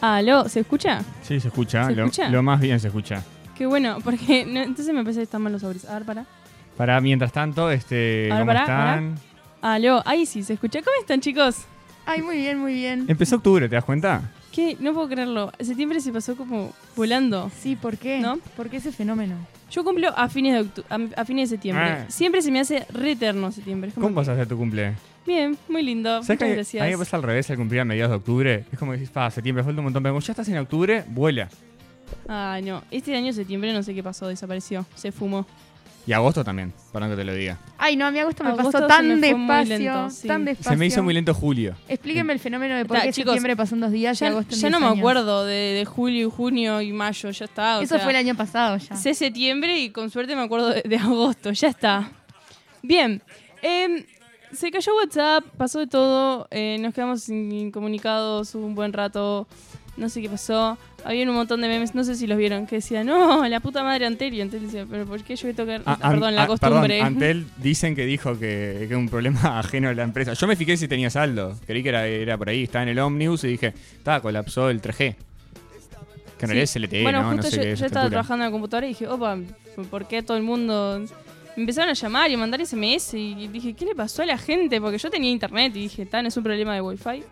Aló, ¿se escucha? Sí, se escucha. ¿Se lo, escucha? lo más bien se escucha. Qué bueno, porque no- entonces me parece que están mal los audios. A ver, para. Para mientras tanto, este, A ver, ¿cómo pará, están? Aló, ahí sí, ¿se escucha? ¿Cómo están, chicos? Ay, muy bien, muy bien. Empezó octubre, ¿te das cuenta? ¿Qué? No puedo creerlo. Septiembre se pasó como volando. Sí, ¿por qué? ¿No? ¿Por qué ese fenómeno? Yo cumplo a fines de, octu- a, a fines de septiembre. Ah. Siempre se me hace re eterno septiembre. Es como- ¿Cómo pasaste tu cumple? Bien, muy lindo. ¿Sabes que Muchas gracias. a mí me pasa al revés al cumplir a mediados de octubre? Es como que decís, pa, septiembre falta un montón, pero como ya estás en octubre, vuela. Ay, no. Este año septiembre no sé qué pasó, desapareció. Se fumó. Y agosto también, perdón que te lo diga. Ay, no, a mi agosto me Agosto pasó tan despacio, lento, sí. tan despacio. Se me hizo muy lento julio. Explíquenme el fenómeno de por qué chicos, septiembre pasó en dos días y Ya, agosto en ya no 10 me acuerdo de, de julio, junio y mayo. Ya está. o Eso sea, fue el año pasado ya. Sé septiembre y con suerte me acuerdo de, de agosto. Ya está. Bien. em, se cayó WhatsApp, pasó de todo. eh, nos quedamos incomunicados un buen rato. No sé qué pasó. Había un montón de memes, no sé si los vieron, que decían, no, la puta madre Antel. Y Antel decía, pero ¿por qué yo voy a tocar? Ah, Ah, perdón, la ah, costumbre. Perdón, Antel dicen que dijo que, que un problema ajeno a la empresa. Yo me fijé si tenía saldo. Creí que era, era por ahí. Estaba en el Omnibus y dije, está, colapsó el 3G. Que en Sí. realidad es LTE, bueno, ¿no? justo no sé yo, qué yo es estaba trabajando en la computadora y dije, opa, ¿por qué todo el mundo...? Me empezaron a llamar y a mandar SMS y dije, ¿qué le pasó a la gente? Porque yo tenía internet y dije, tan, es un problema de Wi-Fi.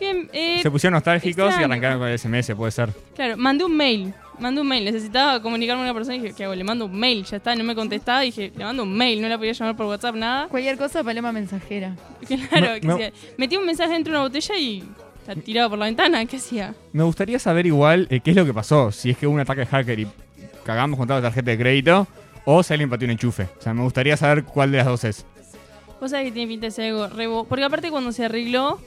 Bien, eh, Se pusieron nostálgicos y arrancaron con el SMS, puede ser. claro, mandé un mail. Mandé un mail. Necesitaba comunicarme con una persona y dije, ¿qué hago? Le mando un mail. Ya está, no me contestaba. Y dije, le mando un mail. No la podía llamar por WhatsApp, nada. Cualquier cosa, paloma mensajera. Claro, Me- que me- hacía? Metí un mensaje dentro de una botella y la tiraba por la ventana. ¿Qué hacía? Me gustaría saber igual eh, qué es lo que pasó. Si es que hubo un ataque de hacker y cagamos con toda la tarjeta de crédito o si alguien pateó un enchufe. O sea, me gustaría saber cuál de las dos es. Vos sabés que tiene pinta de ser algo rebo. Porque aparte cuando se arregló,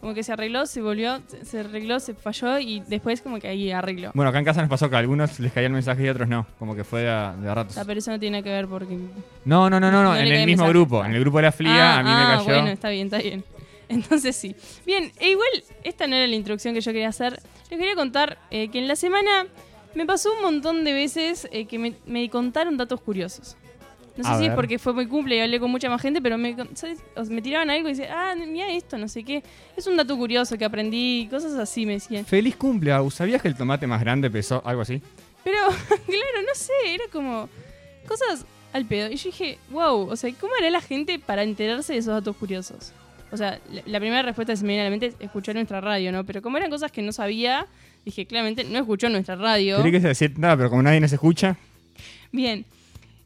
como que se arregló, se volvió, se- arregló, se falló y después como que ahí arregló. Bueno, acá en casa nos pasó que a algunos les caía el mensaje y a otros no. Como que fue de, a- de a ratos. Ah, pero eso no tiene que ver porque... No, no, no, no, no. En el mismo mensaje. grupo. En el grupo de la flia ah, a mí ah, me cayó. bueno, está bien, está bien. Entonces sí. Bien, e igual, esta no era la introducción que yo quería hacer. Les quería contar eh, que en la semana me pasó un montón de veces eh, que me, me contaron datos curiosos. No sé A si es ver. porque fue muy cumple y hablé con mucha más gente, pero me, ¿sabes? Me tiraban algo y decían, ah, mira esto, no sé qué. Es un dato curioso que aprendí, cosas así me decían. Feliz cumple, Agus. ¿Sabías que el tomate más grande pesó algo así? Pero, claro, no sé, era como cosas al pedo. Y yo dije, wow, o sea, ¿cómo hará la gente para enterarse de esos datos curiosos? O sea, la, la primera respuesta que se me viene a la mente es escuchar nuestra radio, ¿no? Pero como eran cosas que no sabía, dije, claramente no escuchó nuestra radio. Creí que se decía nada, pero como nadie nos escucha. Bien.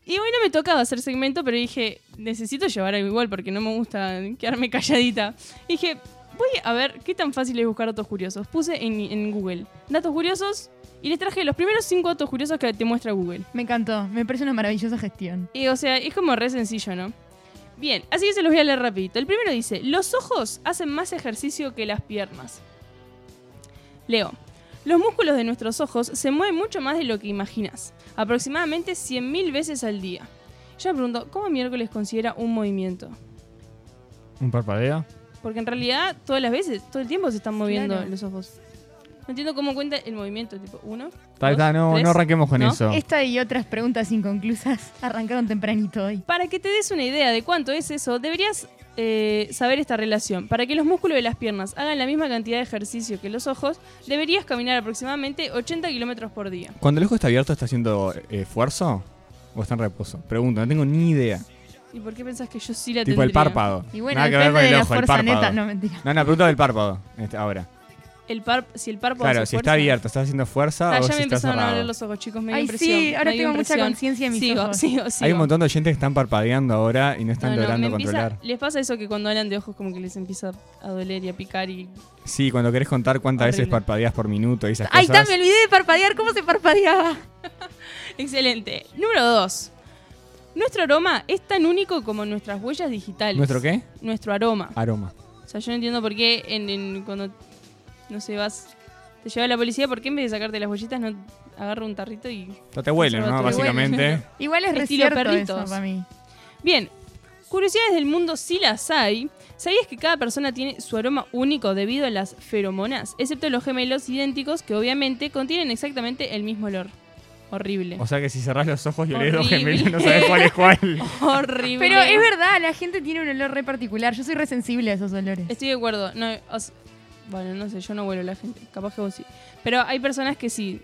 Y hoy no me tocaba hacer segmento, pero dije, necesito llevar algo igual porque no me gusta quedarme calladita. Dije, voy a ver qué tan fácil es buscar datos curiosos. Puse en, en Google datos curiosos y les traje los primeros cinco datos curiosos que te muestra Google. Me encantó, me parece una maravillosa gestión. Y, o sea, es como re sencillo, ¿no? Bien, así que se los voy a leer rapidito. El primero dice, los ojos hacen más ejercicio que las piernas. Leo, los músculos de nuestros ojos se mueven mucho más de lo que imaginas, aproximadamente 100.000 veces al día. Yo me pregunto, ¿cómo miércoles considera un movimiento? Un parpadeo. Porque en realidad todas las veces, todo el tiempo se están moviendo Claro. los ojos. No entiendo cómo cuenta el movimiento, tipo, uno. Dos, no, tres. no arranquemos con ¿No? eso. Esta y otras preguntas inconclusas arrancaron tempranito hoy. Para que te des una idea de cuánto es eso, deberías eh, saber esta relación. Para que los músculos de las piernas hagan la misma cantidad de ejercicio que los ojos, deberías caminar aproximadamente 80 kilómetros por día. Cuando el ojo está abierto, ¿está haciendo eh, esfuerzo? ¿O está en reposo? Pregunto, no tengo ni idea. ¿Y por qué pensás que yo sí la Tipo el párpado. Y bueno, Nada que ver con el ojo, el fuerza párpado. neta. No, mentira. No, no, pregunta del párpado. este, ahora. El par si el párpado Claro, si está fuerza- abierto, ¿estás haciendo fuerza Ah, o ya si me empezaron a doler los ojos, chicos. Me dio Ay, impresión. sí, ahora me dio tengo mucha conciencia en mis sigo, ojos. Sigo, sigo. Hay un montón de oyentes que están parpadeando ahora y no están No, no, logrando empieza- controlar. les pasa eso que cuando hablan de ojos como que les empieza a doler y a picar y... Sí, cuando querés contar cuántas veces parpadeas por minuto y esas Ay, cosas. está, me olvidé de parpadear. ¿Cómo se parpadeaba? Excelente. Número 2. Nuestro aroma es tan único como nuestras huellas digitales. ¿Nuestro qué? Nuestro aroma. Aroma. O sea, yo no entiendo por qué en, en- cuando, no sé, vas Te lleva la policía, ¿por qué en vez de sacarte las huellitas no agarra un tarrito y... No te huelen, ¿no? Básicamente. Igual es Estilo perritos. eso para mí. Bien, curiosidades del mundo sí las hay. ¿Sabías que cada persona tiene su aroma único debido a las feromonas? Excepto los gemelos idénticos que obviamente contienen exactamente el mismo olor. Horrible. O sea que si cerrás los ojos y olés dos gemelos, no sabes cuál es cuál. Horrible. Pero es verdad, la gente tiene un olor re particular. Yo soy re sensible a esos olores. Estoy de acuerdo. No, o bueno, no sé, yo no huelo a la gente. Capaz que vos sí. Pero hay personas que sí.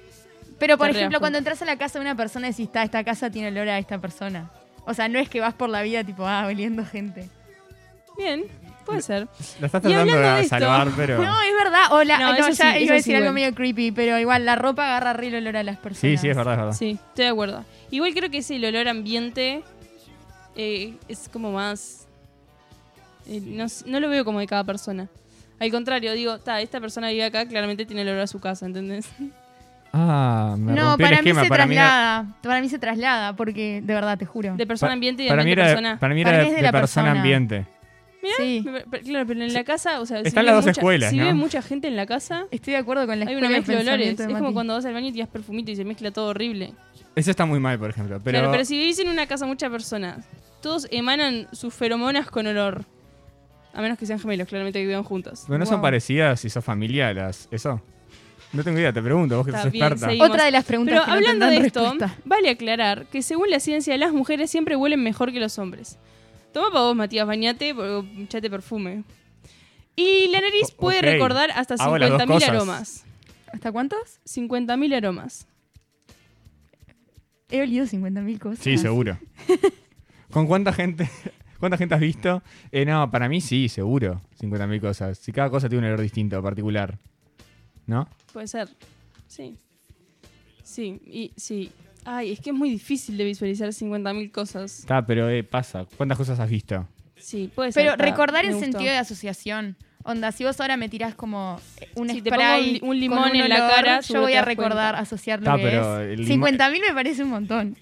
Pero, por ejemplo, cuando entras a la casa de una persona y decís, "Ta, esta casa tiene olor a esta persona. O sea, no es que vas por la vida tipo, ah, oliendo gente. Bien, puede ser. La estás tratando de salvar, pero. No, es verdad. O la, No, no, eso ya sí, iba a sí, decir algo medio creepy, pero igual la ropa agarra re el olor a las personas. Sí, sí, es verdad, es verdad. Sí, estoy de acuerdo. Igual creo que ese el olor ambiente eh, es como más. eh, no, no lo veo como de cada persona. Al contrario, digo, ta, esta persona vive acá, claramente tiene el olor a su casa, ¿entendés? Ah, me No, para mí se para mí era- traslada. Para mí se traslada, porque de verdad, te juro. De persona Pa- ambiente y para mí ambiente era, persona. para mí Para era mí de, es de la persona persona. ambiente. Sí, Me- pero- Claro, pero en la casa, o sea, si Están vive las dos mucha- escuelas, Si ¿no? vive mucha gente en la casa, estoy de acuerdo con la hay una escuela de mezcla de olores. pensamiento Es de como Mati. cuando vas al baño y tiras perfumito y se mezcla todo horrible. Eso está muy mal, por ejemplo. Pero, Claro, pero si vivís en una casa muchas personas, todos emanan sus feromonas con olor. A menos que sean gemelos, claramente que vivan juntos. ¿pero no son parecidas si sos familia las eso? No tengo idea, te pregunto, vos que Está sos bien, experta. seguimos. Otra de las preguntas Pero que no hablando tendrán de esto, respuesta. vale aclarar que según la ciencia, las mujeres siempre huelen mejor que los hombres. Toma para vos, Matías, bañate, o echate perfume. Y la nariz O- puede ok. recordar hasta Hago las dos 50.000 cosas. aromas. ¿Hasta cuántos? 50.000 aromas. He olido 50.000 cosas. Sí, seguro. ¿Con cuánta gente cuánta gente has visto? Eh, no, para mí sí, seguro. 50.000 cosas. Si cada cosa tiene un olor distinto, particular. ¿No? Puede ser. Sí. Sí, y sí. Ay, es que es muy difícil de visualizar 50.000 cosas. Está, pero eh, pasa. ¿Cuántas cosas has visto? Sí, puede ser. Pero está, recordar gustó. sentido de asociación. Onda, si vos ahora me tirás como eh, un Si te un un limón con un en la cara, yo voy a recordar, cuenta. asociar lo Ta, que pero es. el limón- 50.000 me parece un montón.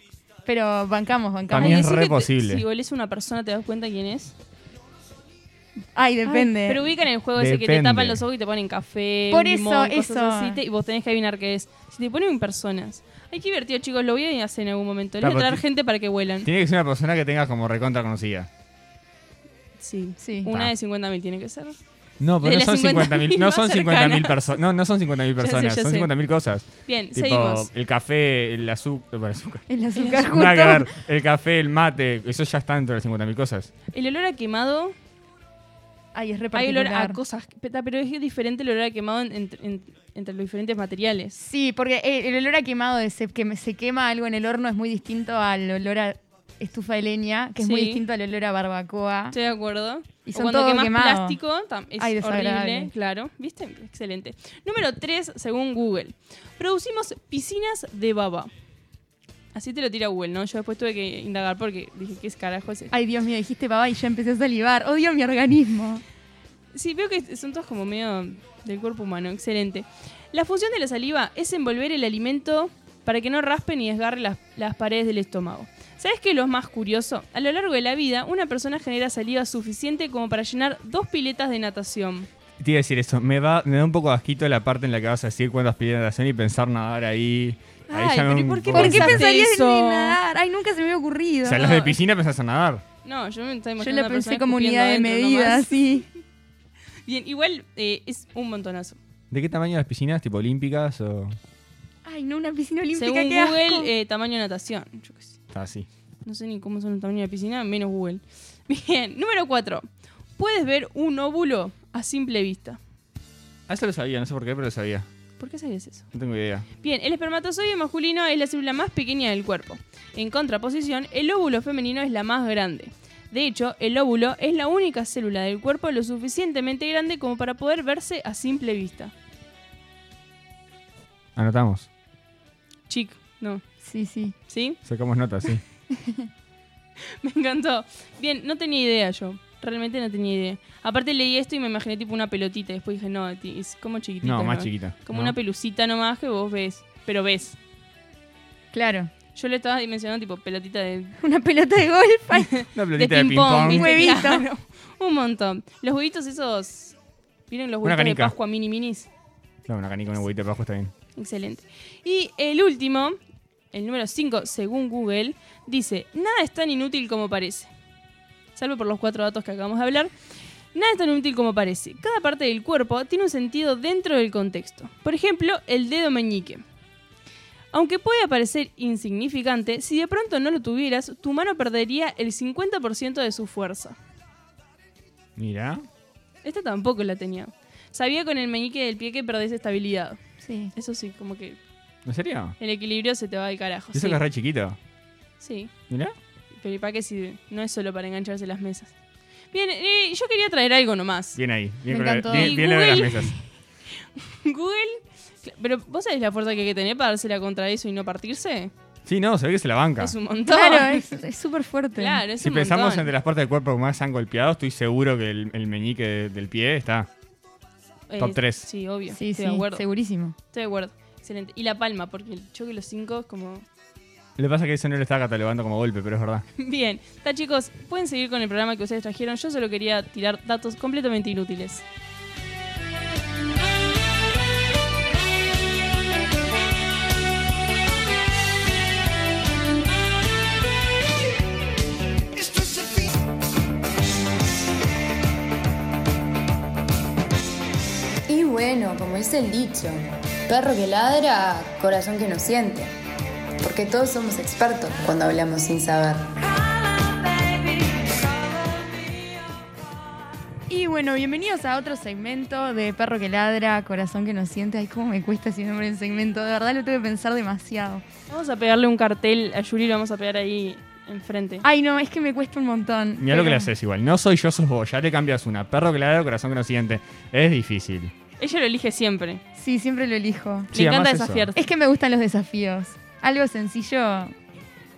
Pero bancamos, bancamos. También es re posible. si olés una persona, ¿te das cuenta quién es? Ay, depende. Ay, pero ubican el juego ese que te Depende. tapan los ojos y te ponen café, Por eso, limón, cosas eso. así, te- y vos tenés que adivinar qué es. Si te ponen personas. Ay, qué divertido, chicos. Lo voy a hacer en algún momento. Les voy a traer ti- gente para que huelan. Tiene que ser una persona que tengas como recontra conocida. Sí. Sí. Una Ta. de 50.000 tiene que ser. No, pero no son 50.000 50.000 no más son 50.000 cercanas. personas. No, no son 50.000 sé, personas, ya son sé. 50.000 cosas. Bien, Tipo, seguimos. el café, el azúcar, bueno, azúcar. El azúcar ver. El café, el mate, eso ya está dentro de las 50.000 cosas. El olor a quemado. Ay, es Hay olor a cosas. Pero es diferente el olor a quemado en- en- en- entre los diferentes materiales. Sí, porque el, el olor a quemado de se, que se quema algo en el horno es muy distinto al olor a estufa de leña, que es muy Sí. distinto al olor a barbacoa. Estoy de acuerdo. Y O son cuando todo quemas quemado. plástico, tam- es Ay, desagradable. horrible, claro. ¿Viste? Excelente. Número 3, según Google. Producimos piscinas de baba. Así te lo tira Google, ¿no? Yo después tuve que indagar porque dije, ¿qué es carajo ese? Ay, Dios mío, dijiste baba y ya empecé a salivar. Odio mi organismo. Sí, veo que son todos como medio del cuerpo humano. Excelente. La función de la saliva es envolver el alimento para que no raspe ni desgarre las, las paredes del estómago. ¿Sabes qué es lo más curioso? A lo largo de la vida, una persona genera saliva suficiente como para llenar dos piletas de natación. Te iba a decir eso, me, va, me da un poco de asquito la parte en la que vas a decir cuántas piletas de natación y pensar nadar ahí. Ahí Ay, ya me pero ¿y por qué ¿Por qué pensarías eso? en nadar? Ay, nunca se me había ocurrido. O sea, los de piscina pensás en nadar. No, yo me estaba Yo imaginando una persona pensé como unidad de medida, nomás. sí. Bien, igual eh, es un montonazo. ¿De qué tamaño las piscinas? ¿Tipo olímpicas o...? Ay, no, una piscina olímpica, Según qué asco. Google, eh, tamaño de natación. Yo qué sé. Está así. No sé ni cómo son el tamaño de la piscina, menos Google. Bien, número 4. Puedes ver un óvulo a simple vista. Ah, eso lo sabía, no sé por qué, pero lo sabía. ¿Por qué sabías eso? No tengo idea. Bien, el espermatozoide masculino es la célula más pequeña del cuerpo. En contraposición, el óvulo femenino es la más grande. De hecho, el óvulo es la única célula del cuerpo lo suficientemente grande como para poder verse a simple vista. Anotamos. Chic, no. Sí, sí. ¿Sí? Sacamos notas, sí. Me encantó. Bien, no tenía idea yo. Realmente no tenía idea. Aparte leí esto y me imaginé tipo una pelotita. Después dije, no, es como chiquitita. No, más chiquita. Como ¿no? una pelucita nomás que vos ves. Pero ves. Claro. Yo le estaba dimensionando tipo pelotita de, Una pelota de golf. Una de pelotita de ping-pong. ¿viste? Huevito. Claro. Un montón. Los huevitos esos... ¿Vieron los huevitos de. Pascua mini minis? Claro, una canica con un huevito abajo está bien. Excelente. Y el último, el número 5, según Google, dice, nada es tan inútil como parece. Salvo por los cuatro datos que acabamos de hablar. Nada es tan inútil como parece. Cada parte del cuerpo tiene un sentido dentro del contexto. Por ejemplo, el dedo meñique. Aunque puede parecer insignificante, si de pronto no lo tuvieras, tu mano perdería el 50% de su fuerza. Mira. Esta tampoco la tenía. Sabía con el meñique del pie que perdés estabilidad. Sí. Eso sí, como que ¿En serio? el equilibrio se te va al carajo. ¿Y eso sí. que es re chiquito? Sí, Mira. pero ¿y para qué si no es solo para engancharse las mesas? Bien, eh, yo quería traer algo nomás. Bien ahí. Bien, Me encantó. bien, bien de las Google- mesas. Google. Pero ¿vos sabés la fuerza que hay que tener para dársela contra eso y no partirse? Sí, no, se ve que se la banca. Es un montón. Claro, es es súper fuerte. Claro, es Si un pensamos montón. entre las partes del cuerpo que más han golpeado, estoy seguro que el, el meñique de- del pie está. Eh, top tres. Sí, obvio. Sí, estoy sí, de acuerdo. segurísimo. Estoy de acuerdo. Excelente. Y la palma, porque el choque de los cinco es como. Lo que pasa es que eso no lo está catalogando como golpe, pero es verdad. Bien. Está, chicos, pueden seguir con el programa que ustedes trajeron. Yo solo quería tirar datos completamente inútiles. Y bueno, como dice el dicho, perro que ladra, corazón que no siente. Porque todos somos expertos cuando hablamos sin saber. Y bueno, bienvenidos a otro segmento de Perro que ladra, corazón que no siente. Ay, cómo me cuesta ese nombre del segmento. De verdad lo tengo que pensar demasiado. Vamos a pegarle un cartel a Yuri, lo vamos a pegar ahí enfrente. Ay, no, es que me cuesta un montón. Mira lo que le haces igual. No soy yo, sos vos. Ya le cambias una. Perro que el corazón que no siente. Es difícil. Ella lo elige siempre. Sí, siempre lo elijo. Sí, Le encanta además eso. desafiarte. Es que me gustan los desafíos. Algo sencillo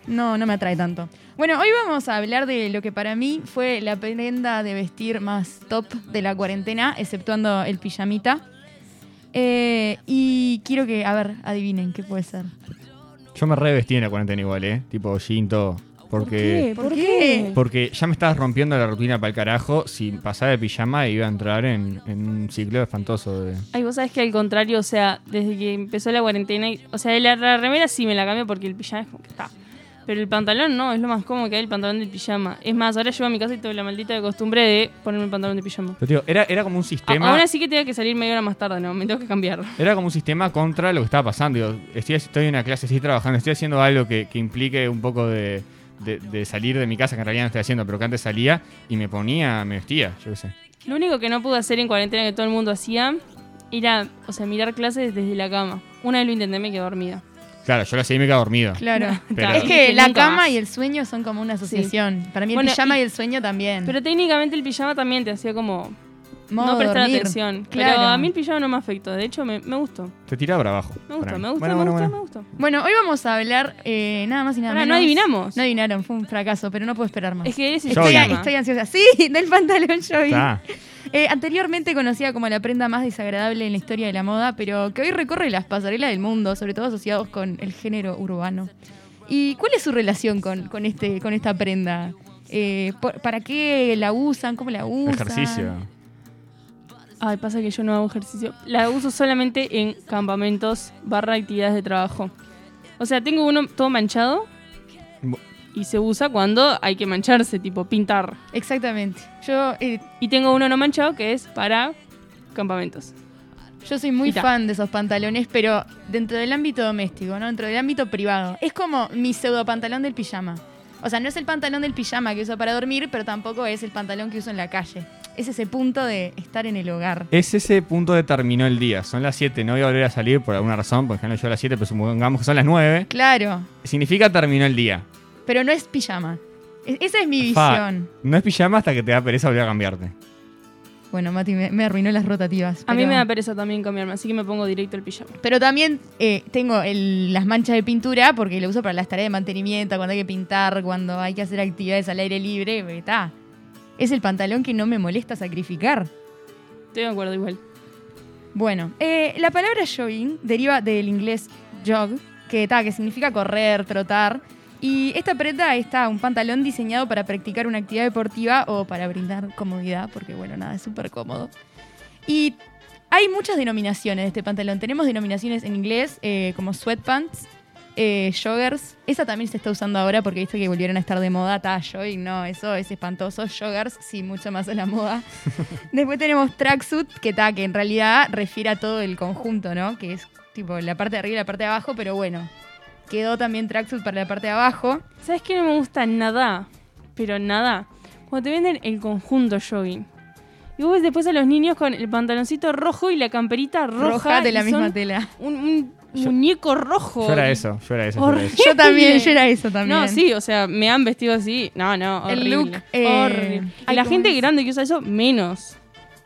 no, no me atrae tanto. Bueno, hoy vamos a hablar de lo que para mí fue la prenda de vestir más top de la cuarentena, exceptuando el pijamita. Eh, y quiero que, a ver, adivinen qué puede ser. Yo me revestí en la cuarentena igual, ¿eh? Tipo jean, todo. Porque, ¿Por qué? porque ya me estabas rompiendo la rutina para el carajo. Si pasaba de pijama iba a entrar en, en un ciclo espantoso de... Ay, vos sabés que al contrario, o sea, desde que empezó la cuarentena, o sea, la, la remera sí me la cambio porque el pijama es como que está. Pero el pantalón no, es lo más cómodo que hay el pantalón del pijama. Es más, ahora llego a mi casa y tengo la maldita costumbre de ponerme el pantalón de pijama. Pero, tío, era, era como un A- sistema... aún así que tenga que salir media hora más tarde, no, me tengo que cambiar. Era como un sistema contra lo que estaba pasando. Digo, estoy, estoy en una clase, estoy trabajando, estoy haciendo algo que, que implique un poco de, de- de salir de mi casa, que en realidad no estoy haciendo, pero que antes salía y me ponía, me vestía, yo qué sé. Lo único que no pude hacer en cuarentena que todo el mundo hacía era, o sea, mirar clases desde la cama. Una vez lo intenté, me quedé dormida. Claro, yo lo hacía y me quedaba dormido. Claro. Pero- Es que la cama más. y el sueño son como una asociación. Para mí el Bueno, pijama y- y, el sueño también. Pero técnicamente el pijama también te hacía como Modo no prestar dormir. atención. Claro. Pero a mí el pijama no me afectó. De hecho, me, me gustó. Te tiraba para abajo. Me gustó, me gustó, Bueno, me bueno, gustó, bueno. me gustó. Bueno, hoy vamos a hablar eh, nada más y nada Pará, menos. no adivinamos. No adivinaron, fue un fracaso, pero no puedo esperar más. Es que eres. Estoy, estoy ansiosa. Sí, del pantalón Joey. Eh, anteriormente conocida como la prenda más desagradable en la historia de la moda, pero que hoy recorre las pasarelas del mundo, sobre todo asociados con el género urbano. ¿Y cuál es su relación con, con este, con esta prenda? Eh, por- ¿Para qué la usan? ¿Cómo la usan? Ejercicio. Ay, pasa que yo no hago ejercicio. La uso solamente en campamentos barra actividades de trabajo. O sea, tengo uno todo manchado Bu- y se usa cuando hay que mancharse, tipo pintar. Exactamente. Yo, eh, Y tengo uno no manchado que es para campamentos. yo soy muy fan de esos pantalones, pero dentro del ámbito doméstico, ¿no? Dentro del ámbito privado. Es como mi pseudo pantalón del pijama. O sea, no es el pantalón del pijama que uso para dormir, pero tampoco es el pantalón que uso en la calle. Es ese punto de estar en el hogar. Es ese punto que terminó el día. Son las 7, no voy a volver a salir por alguna razón, porque no yo a las 7, pero supongamos que son las 9. Claro, Significa terminó el día. pero no es pijama. E- esa es mi Fa, visión. No es pijama hasta que te da pereza volver a cambiarte. Bueno, Mati, me, me arruinó las rotativas. A mí me da pereza también cambiarme, así que me pongo directo el pijama. Pero también eh, tengo el- las manchas de pintura porque lo uso para las tareas de mantenimiento, cuando hay que pintar, cuando hay que hacer actividades al aire libre. Está. Es el pantalón que no me molesta sacrificar. Estoy de acuerdo igual. Bueno, eh, la palabra jogging deriva del inglés jog, que, ta, que significa correr, trotar. Y esta prenda está un pantalón diseñado para practicar una actividad deportiva o para brindar comodidad, porque bueno, nada, es súper cómodo. Y Hay muchas denominaciones de este pantalón. Tenemos denominaciones en inglés eh, como sweatpants, eh, joggers. Esa también se está usando ahora porque viste que volvieron a estar de moda. Ta, jogging, no, eso es espantoso. Joggers, sí, mucho más a la moda. Después tenemos tracksuit, que ta, que en realidad refiere a todo el conjunto, ¿no? Que es tipo la parte de arriba y la parte de abajo, pero bueno. Quedó también tracksuit para la parte de abajo. ¿Sabes qué no me gusta nada? Pero nada. Cuando te venden el conjunto jogging. Y vos ves después a los niños con el pantaloncito rojo y la camperita roja. Roja de y la misma tela. Un, un Yo- muñeco rojo. Yo era eso, yo era eso. yo era eso. Yo también, yo era eso también. No, sí, o sea, me han vestido así. No, no, El horrible. look, eh, horrible. Y la ¿cómo gente es? grande que usa eso, menos.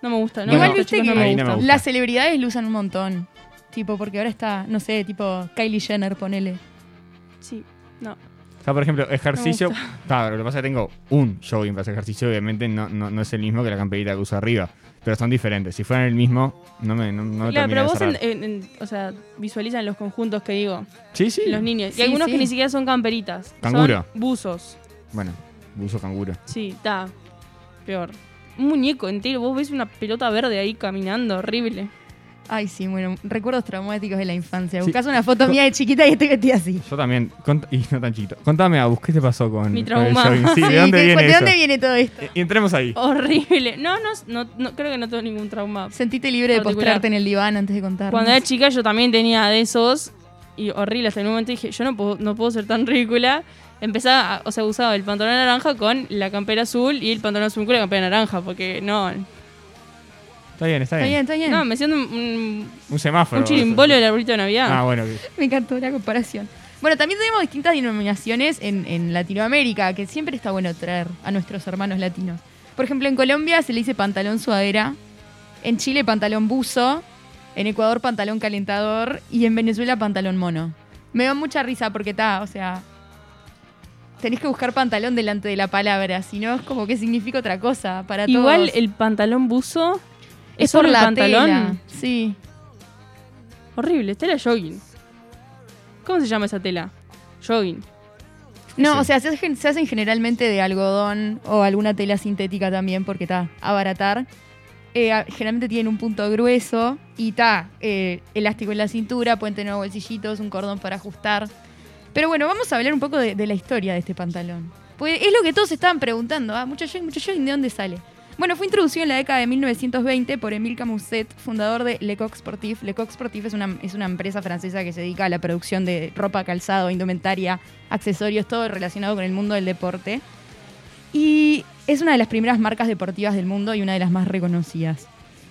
No me gusta. No Igual gusta, viste chicos, que no me no gusta. las celebridades lo usan un montón. Tipo, porque ahora está, no sé, tipo Kylie Jenner, ponele. Sí, no. O sea, por ejemplo, ejercicio. Claro, lo que pasa es que tengo un jogging para hacer ejercicio, obviamente no, no, no es el mismo que la camperita que uso arriba. Pero son diferentes. Si fueran el mismo, no me, no, no me claro, termina pero de vos, cerrar. en- en- en- o sea, visualizan los conjuntos que digo. Sí, sí. Los niños. Sí, y algunos sí. que ni siquiera son camperitas. Canguro. Son buzos. Bueno, uso canguro. Sí, está. Peor. Un muñeco entero. Vos ves una pelota verde ahí caminando. Horrible. Ay, sí, bueno, recuerdos traumáticos de la infancia. Sí. Buscas una foto mía de chiquita y estoy vestida así. Yo también. cont- y no tan chiquito. Contame, Abus, ¿qué te pasó con, Mi con el trauma. jogging? Sí, Sí, ¿de dónde ¿qué- viene ¿De dónde viene todo esto? Y entremos ahí. Horrible. No, no, no, no, creo que no tengo ningún trauma. Sentite libre de postrarte en el diván antes de contar. Cuando era chica yo también tenía de esos. Y horrible. Hasta en un momento dije, yo no puedo, no puedo ser tan ridícula. Empezaba, a- o sea, usaba el pantalón naranja con la campera azul y el pantalón azul con la campera naranja. Porque no. Está bien, está Está bien. bien, está bien. No, me siento un, un, Un semáforo. un chirimbolo del arbolito de Navidad. Ah, bueno. Me encantó la comparación. Bueno, también tenemos distintas denominaciones en, en Latinoamérica, que siempre está bueno traer a nuestros hermanos latinos. Por ejemplo, en Colombia se le dice pantalón sudadera, en Chile pantalón buzo, en Ecuador pantalón calentador y en Venezuela pantalón mono. Me da mucha risa porque está, o sea, tenés que buscar pantalón delante de la palabra, si no es como que significa otra cosa para Igual todos. el pantalón buzo es, es por la pantalón. tela. Sí. Horrible, es tela jogging. ¿Cómo se llama esa tela? Jogging. No, Sí. o sea, se hacen, se hacen generalmente de algodón o alguna tela sintética también, porque está abaratar. Eh, generalmente tienen un punto grueso y está elástico en la cintura, pueden tener bolsillitos, un cordón para ajustar. Pero bueno, vamos a hablar un poco de, de la historia de este pantalón. Pues es lo que todos estaban preguntando. Ah, mucho jogging, mucho jogging, ¿de dónde sale? Bueno, fue introducido en la década de 1920 por Emile Camusset, fundador de Lecoq Sportif. Lecoq Sportif es una, es una empresa francesa que se dedica a la producción de ropa, calzado, indumentaria, accesorios, todo relacionado con el mundo del deporte. Y es una de las primeras marcas deportivas del mundo y una de las más reconocidas.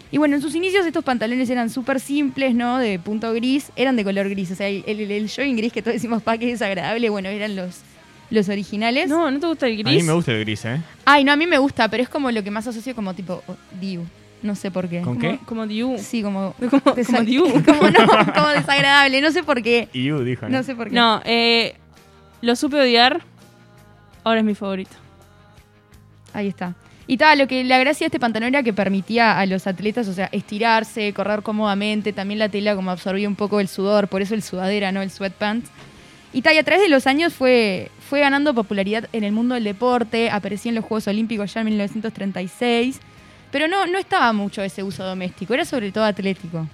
Y bueno, en sus inicios estos pantalones eran súper simples, ¿no? De punto gris, eran de color gris. O sea, el, el, el gris que todos decimos, pa, que es desagradable, bueno, eran los, los originales. No, ¿no te gusta el A gris? mí me gusta el gris, ¿eh? Ay, no, a mí me gusta, pero es como lo que más asocio como tipo oh, Diu. No sé por qué. ¿Con Como, qué? como Diu. Sí, como. Como, desa- como Diu. como no, como desagradable, no sé por qué. Iu dijo, ¿no? No sé por qué. No, eh, lo supe odiar. Ahora es mi favorito. Ahí está. Y tal, lo que la gracia de este pantalón era que permitía a los atletas, o sea, estirarse, correr cómodamente, también la tela como absorbía un poco el sudor, por eso el sudadera, ¿no? El sweatpants. Y tal, a través de los años fue, fue ganando popularidad en el mundo del deporte, aparecía en los Juegos Olímpicos ya en 1936, pero no, no estaba mucho ese uso doméstico, era sobre todo atlético.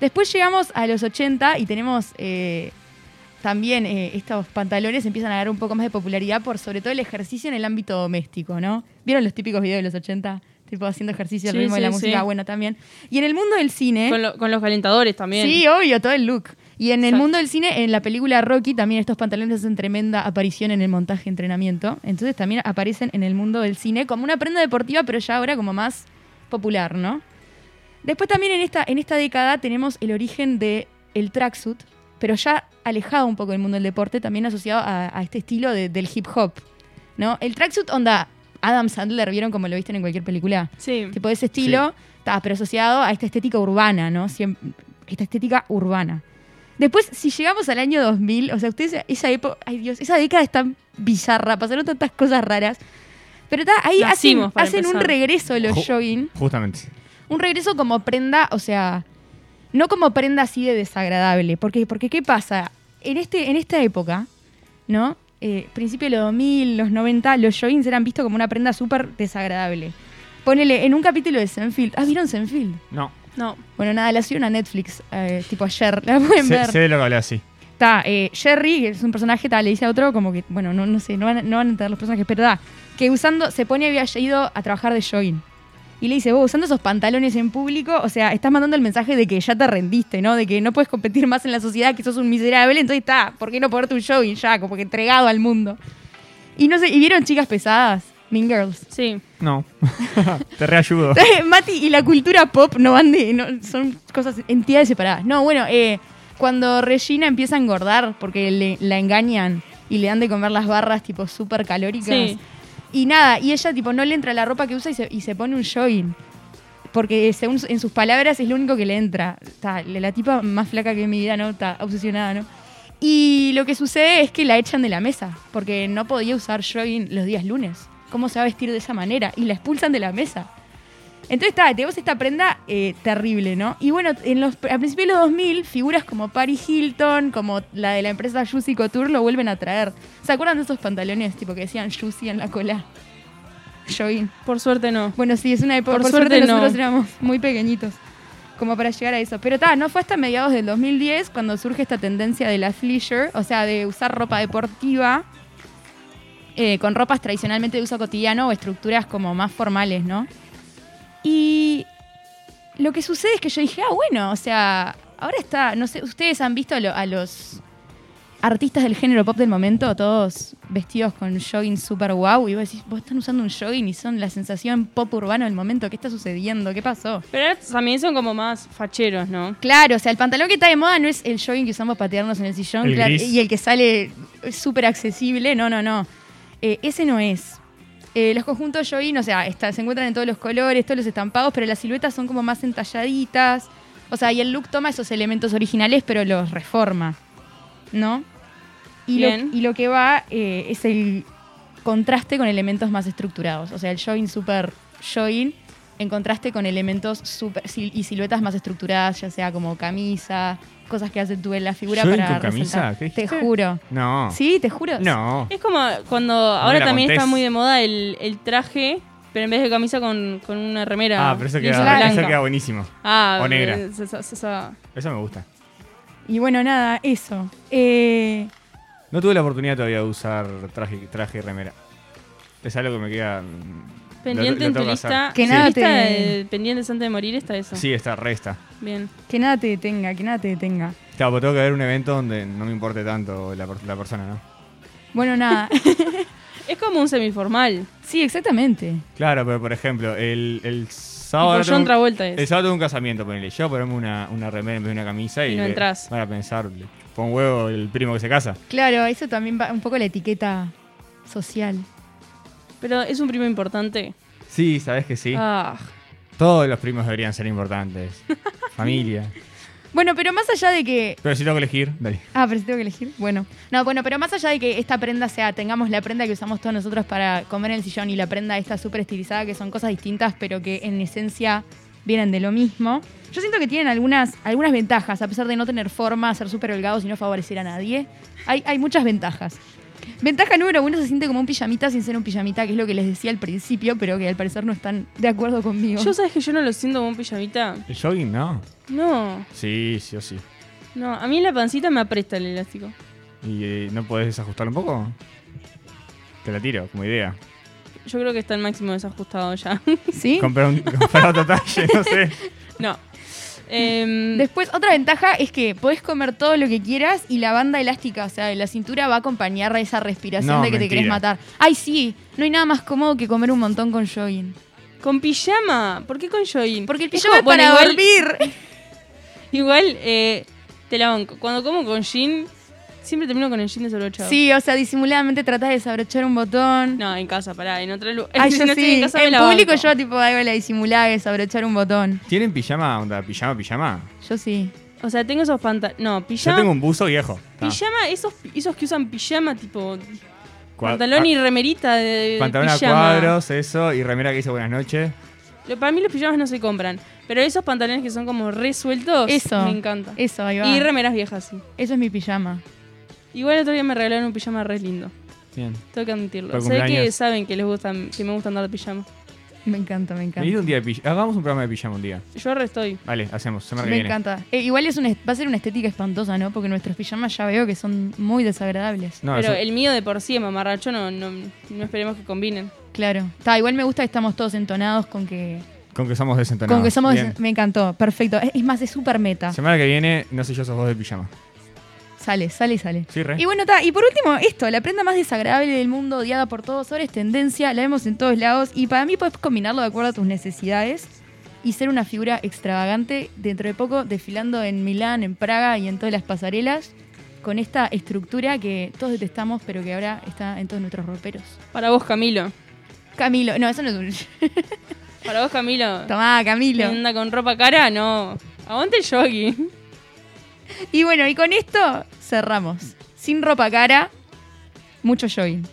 Después llegamos a los 80 y tenemos eh, también eh, estos pantalones empiezan a ganar un poco más de popularidad por sobre todo el ejercicio en el ámbito doméstico, ¿no? ¿Vieron los típicos videos de los 80? Tipo haciendo ejercicio al Sí, ritmo de la música, sí. bueno, también. Y en el mundo del cine... Con, lo- con los calentadores también. Sí, obvio, todo el look. Y en el Exacto. mundo del cine, en la película Rocky, también estos pantalones hacen tremenda aparición en el montaje y entrenamiento. Entonces también aparecen en el mundo del cine como una prenda deportiva, pero ya ahora como más popular, ¿no? Después también en esta, en esta década tenemos el origen del el tracksuit, pero ya alejado un poco del mundo del deporte, también asociado a, a este estilo de- del hip hop, ¿no? El tracksuit onda Adam Sandler, ¿vieron como lo visten en cualquier película? Sí. tipo de ese estilo, ta, pero asociado a esta estética urbana, ¿no? Esta estética urbana. Después, si llegamos al año 2000, o sea, ustedes, esa época, ay Dios, esa década es tan bizarra, pasaron tantas cosas raras. Pero ahí hacen, Nacimos para hacen un regreso los Ju- jogging, Justamente. un regreso como prenda, o sea, no como prenda así de desagradable. Porque, porque ¿qué pasa? En, este, en esta época, ¿no? Eh, principio de los 2000, los 90, los joggings eran vistos como una prenda súper desagradable. Ponele, en un capítulo de Senfield. ¿Ah, vieron Senfield? No. No. Bueno, nada, la subieron a Netflix, eh, tipo ayer, la pueden Sé, ver. sé de lo que hablas, sí. Está eh, Jerry, que es un personaje, tal, le dice a otro como que, bueno, no, no sé, no van, no van a entender los personajes, pero da, que usando, se pone había ido a trabajar de jogging. Y le dice, vos usando esos pantalones en público, o sea, estás mandando el mensaje de que ya te rendiste, ¿no? De que no puedes competir más en la sociedad, que sos un miserable, entonces está, ¿por qué no ponerte un jogging ya? Como que entregado al mundo. Y no sé, ¿y vieron chicas pesadas? Mean Girls. Sí. No. Te reayudo. Mati y la cultura pop no van de. no- son cosas, entidades separadas. No, bueno, eh, cuando Regina empieza a engordar porque le- la engañan y le dan de comer las barras tipo súper calóricas. Sí. Y nada, y ella tipo no le entra la ropa que usa y se, y se pone un jogging. Porque según su- en sus palabras es lo único que le entra. Está, la la tipa más flaca que en mi vida, ¿no? Está obsesionada, ¿no? Y lo que sucede es que la echan de la mesa, porque no podía usar jogging los días lunes. ¿Cómo se va a vestir de esa manera? Y la expulsan de la mesa. Entonces está, tenemos esta prenda eh, terrible, ¿no? Y bueno, en los, a principios de los 2000, figuras como Paris Hilton, como la de la empresa Juicy Couture, lo vuelven a traer. ¿Se acuerdan de esos pantalones tipo que decían Juicy en la cola? Jogging. Por suerte no. Bueno, sí, es una época. Por Por, suerte suerte, no. nosotros éramos muy pequeñitos como para llegar a eso. Pero ta, no fue hasta mediados del 2010 cuando surge esta tendencia de la leisure, o sea, de usar ropa deportiva eh, con ropas tradicionalmente de uso cotidiano o estructuras como más formales, ¿no? Y lo que sucede es que yo dije, ah, bueno, o sea, ahora está, no sé, ustedes han visto a, lo- a los artistas del género pop del momento, todos vestidos con jogging super wow, y vos decís, vos están usando un jogging y son la sensación pop urbano del momento, ¿qué está sucediendo? ¿Qué pasó? Pero ahora también son como más facheros, ¿no? Claro, o sea, el pantalón que está de moda no es el jogging que usamos para tirarnos en el sillón El claro, gris. y el que sale súper accesible, no, no, no. Eh, ese no es. Eh, los conjuntos jogging, o sea, está- se encuentran en todos los colores, todos los estampados, pero las siluetas son como más entalladitas. O sea, y el look toma esos elementos originales, pero los reforma, ¿no? Y, lo, Bien. y lo que va eh, es el contraste con elementos más estructurados. O sea, el jogging super jogging en contraste con elementos super y siluetas más estructuradas, ya sea como camisa, cosas que acentúen la figura ¿Jogging para con camisa? ¿Qué Te juro. No. Sí, te juro. No. Es como cuando ahora también está muy de moda el, el traje, pero en vez de camisa con, con una remera. Ah, pero eso queda, eso queda buenísimo. Ah, o negra. Eso me gusta. Y bueno, nada, eso. Eh, No tuve la oportunidad todavía de usar traje, traje y remera. Es algo que me queda. Pendiente en tu lista. Que ¿En nada te- de pendientes antes de morir está eso. Sí, está, resta. Bien. que nada te detenga, que nada te detenga. Claro, pero tengo que ver un evento donde no me importe tanto la, per- la persona, ¿no? Bueno, nada. Es como un semiformal. sí, exactamente. Claro, pero por ejemplo, el, el sábado. John tengo- Travolta es. el sábado tengo un casamiento, ponele. Yo ponerme una, una remera en vez de una camisa y, Y no entrás. van a pensar, pon huevo el primo que se casa. Claro, eso también va un poco la etiqueta social. Pero es un primo importante. Sí, sabes que sí. Ah, Todos los primos deberían ser importantes. Familia. Bueno, pero más allá de que Pero si tengo que elegir, dale. Ah, pero si tengo que elegir. Bueno. No, bueno, pero más allá de que esta prenda sea, tengamos la prenda que usamos todos nosotros para comer en el sillón y la prenda esta súper estilizada, que son cosas distintas, pero que en esencia vienen de lo mismo. Yo siento que tienen algunas, algunas ventajas, a pesar de no tener forma, ser súper holgados y no favorecer a nadie. Hay, hay muchas ventajas. Ventaja número uno se siente como un pijamita sin ser un pijamita, que es lo que les decía al principio, pero que al parecer no están de acuerdo conmigo. yo sabes que yo no lo siento como un pijamita. ¿El jogging? No. No, Sí, sí o sí. no. A mí la pancita me apresta el elástico. ¿Y eh, no podés desajustarlo un poco? Te la tiro, como idea. Yo creo que está el máximo desajustado ya. ¿Sí? Comprar, un, comprar otro talle, no sé. no. Em, Después, otra ventaja es que podés comer todo lo que quieras y la banda elástica, o sea, la cintura va a acompañar a esa respiración No, de que te querés matar. Ay, sí, no hay nada más cómodo que comer un montón con jogging. con pijama. ¿Por qué con jogging? Porque el pijama es para bueno, igual- dormir. Igual, eh, te la banco. Cuando como con jean, siempre termino con el jean desabrochado. Sí, o sea, disimuladamente tratás de desabrochar un botón. No, en casa, pará, en otro lugar. Ay, yo no estoy sí. en casa me en público banco. yo tipo hago la disimulada de desabrochar un botón. ¿Tienen pijama, onda, pijama, pijama? Yo sí. O sea, tengo esos pantalones. No, Yo pijama. tengo un buzo viejo. Ah, Pijama, esos, esos que usan pijama, tipo. pantalón ah, y remerita de, de Pantalón a cuadros, eso, y remera que dice buenas noches. Lo- para mí los pijamas no se compran. Pero esos pantalones que son como resueltos, Eso. me encanta. Eso, ahí va. Y remeras viejas, sí. Eso es mi pijama. Igual otro día me regalaron un pijama re lindo. Bien. Tengo que admitirlo. Sé que saben que les gustan, que me gusta andar de pijama. Me encanta, me Venid encanta. un día de pijama. Hagamos un programa de pijama un día. Yo ahora estoy. Vale, hacemos. Semana que Me viene. encanta. Eh, igual es una, va a ser una estética espantosa, ¿no? Porque nuestros pijamas ya veo que son muy desagradables. No, pero eso- el mío de por sí es mamarracho, no, no, no esperemos que combinen. Claro. Está, igual me gusta que estamos todos entonados con que. con que somos desentonados. Con que somos. Bien. Me encantó. Perfecto. Es, es más, es súper meta. Semana que viene, no sé yo, sos vos de pijama. Sale, sale y sale. Sí, re. Y bueno, está. Y por último, esto, la prenda más desagradable del mundo, odiada por todos, ahora es tendencia, la vemos en todos lados. Y para mí puedes combinarlo de acuerdo a tus necesidades y ser una figura extravagante dentro de poco, desfilando en Milán, en Praga y en todas las pasarelas, con esta estructura que todos detestamos, pero que ahora está en todos nuestros roperos. Para vos, Camilo. Camilo, no, eso no es un. Para vos, Camilo. Tomá, Camilo. Anda con ropa cara, no. Aguante el jogging. Y bueno, y con esto cerramos. Sin ropa cara, mucho jogging.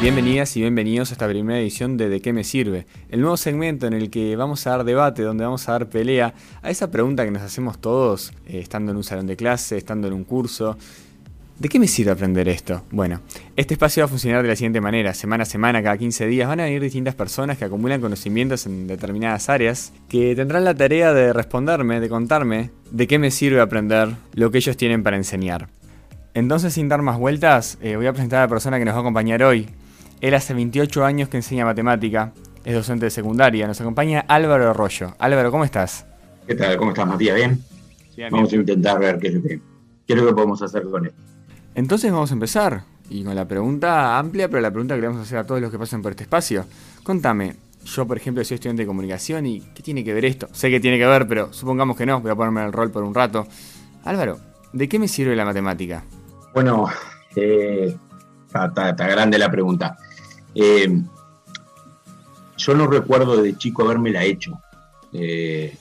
Bienvenidas y bienvenidos a esta primera edición de ¿De qué me sirve? El nuevo segmento en el que vamos a dar debate, donde vamos a dar pelea a esa pregunta que nos hacemos todos, eh, estando en un salón de clase, estando en un curso. ¿De qué me sirve aprender esto? Bueno, este espacio va a funcionar de la siguiente manera. Semana a semana, cada 15 días, van a venir distintas personas que acumulan conocimientos en determinadas áreas, que tendrán la tarea de responderme, de contarme de qué me sirve aprender lo que ellos tienen para enseñar. Entonces, sin dar más vueltas, eh, voy a presentar a la persona que nos va a acompañar hoy. Él hace 28 años que enseña matemática, es docente de secundaria. Nos acompaña Álvaro Arroyo. Álvaro, ¿cómo estás? ¿Qué tal? ¿Cómo estás, Matías? ¿Bien? Vamos a intentar ver qué es lo que, qué es lo que podemos hacer con esto. Entonces vamos a empezar. Y con la pregunta amplia, pero la pregunta que le vamos a hacer a todos los que pasan por este espacio. Contame, yo por ejemplo soy estudiante de comunicación y ¿qué tiene que ver esto? Sé que tiene que ver, pero supongamos que no, voy a ponerme en el rol por un rato. Álvaro, ¿de qué me sirve la matemática? Bueno, eh, está, está- está grande la pregunta. Eh, yo no recuerdo de chico habérmela hecho. Eh,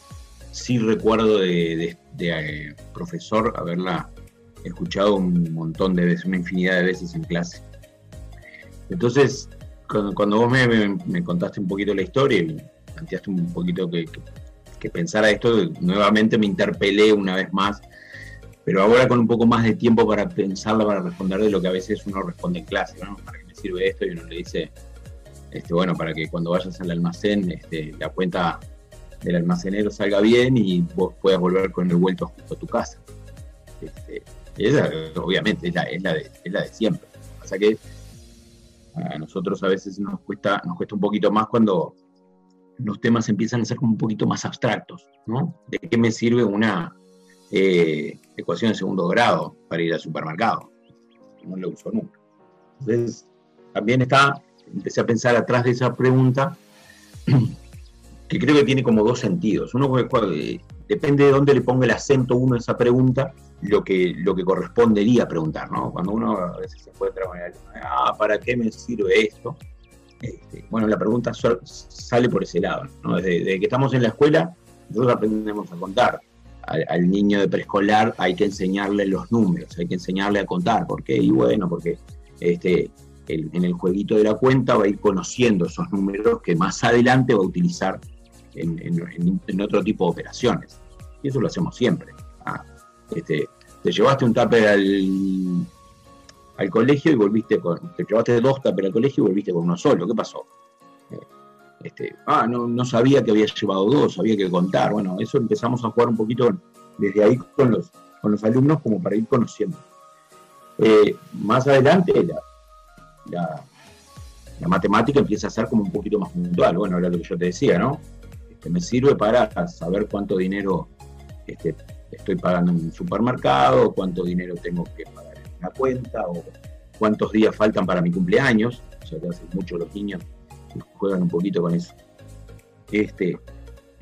sí recuerdo de, eh, profesor haberla escuchado un montón de veces, una infinidad de veces en clase. Entonces, cuando, vos me, contaste un poquito la historia y planteaste un poquito que, que, que pensara esto, nuevamente me interpelé una vez más pero ahora con un poco más de tiempo para pensarla, para responder de lo que a veces uno responde en clase, ¿no? ¿Para qué me sirve esto? Y uno le dice, este, bueno, para que cuando vayas al almacén, este, la cuenta del almacenero salga bien y vos puedas volver con el vuelto justo a tu casa. Este, esa, obviamente, es la, de, siempre. Que pasa que a nosotros a veces nos cuesta, nos cuesta un poquito más cuando los temas empiezan a ser como un poquito más abstractos, ¿no? ¿De qué me sirve una eh, ecuación de segundo grado para ir al supermercado? No lo uso nunca. Entonces, también está, empecé a pensar atrás de esa pregunta, que creo que tiene como dos sentidos. Uno, eh, depende de dónde le ponga el acento uno a esa pregunta, lo que, lo que correspondería preguntar, ¿no? Cuando uno a veces se encuentra con el, ah, ¿para qué me sirve esto? Este, bueno, la pregunta sale por ese lado, ¿no? Desde, desde que estamos en la escuela, nosotros aprendemos a contar. Al, al niño de preescolar hay que enseñarle los números, hay que enseñarle a contar. ¿Por qué? Y bueno, porque este, en el jueguito de la cuenta va a ir conociendo esos números que más adelante va a utilizar en, otro tipo de operaciones. Y eso lo hacemos siempre. Ah, este, te llevaste un tupper al, al colegio y volviste con. Te llevaste dos tuppers al colegio y volviste con uno solo. ¿Qué pasó? Eh, Este, ah, no, no sabía que había llevado dos, había que contar. Bueno, eso empezamos a jugar un poquito desde ahí con los, con los alumnos como para ir conociendo. Eh, más adelante, la, la- matemática empieza a ser como un poquito más puntual. Bueno, era lo que yo te decía, ¿no? Este, me sirve para saber cuánto dinero este, estoy pagando en un supermercado, cuánto dinero tengo que pagar en una cuenta, o cuántos días faltan para mi cumpleaños. O sea, que hace mucho los niños juegan un poquito con eso. Este,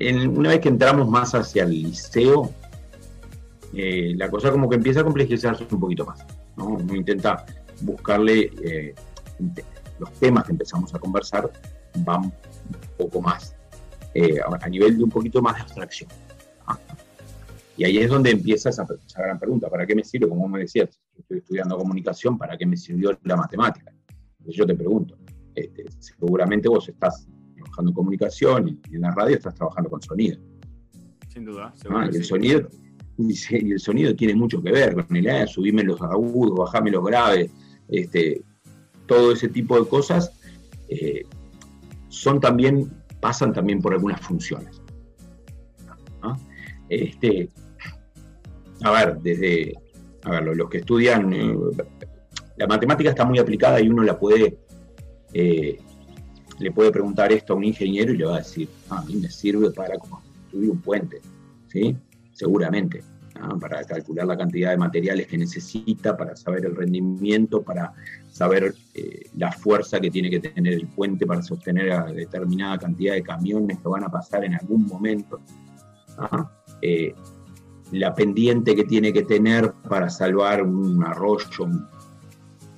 una vez que entramos más hacia el liceo, eh, la cosa como que empieza a complejizarse un poquito más. ¿no? Uno intenta buscarle eh, los temas que empezamos a conversar van un poco más eh, a, nivel de un poquito más de abstracción. Y ahí es donde empieza esa, esa gran pregunta, ¿para qué me sirve? Como me decías, estoy estudiando comunicación, ¿para qué me sirvió la matemática? Entonces yo te pregunto, este, seguramente vos estás trabajando en comunicación y, en la radio estás trabajando con sonido. Sin duda. Ah, y el sonido y el sonido tiene mucho que ver con el eh, subirme los agudos, bajarme los graves, este, todo ese tipo de cosas eh, son también pasan también por algunas funciones. Este, a ver, desde a ver, lo- los que estudian eh, la matemática está muy aplicada y uno la puede eh, le puede preguntar esto a un ingeniero y le va a decir, "Ah, a mí me sirve para construir un puente, ¿sí? Seguramente, para calcular la cantidad de materiales que necesita, para saber el rendimiento, para saber eh, la fuerza que tiene que tener el puente para sostener a determinada cantidad de camiones que van a pasar en algún momento. Eh, la pendiente que tiene que tener para salvar un arroyo.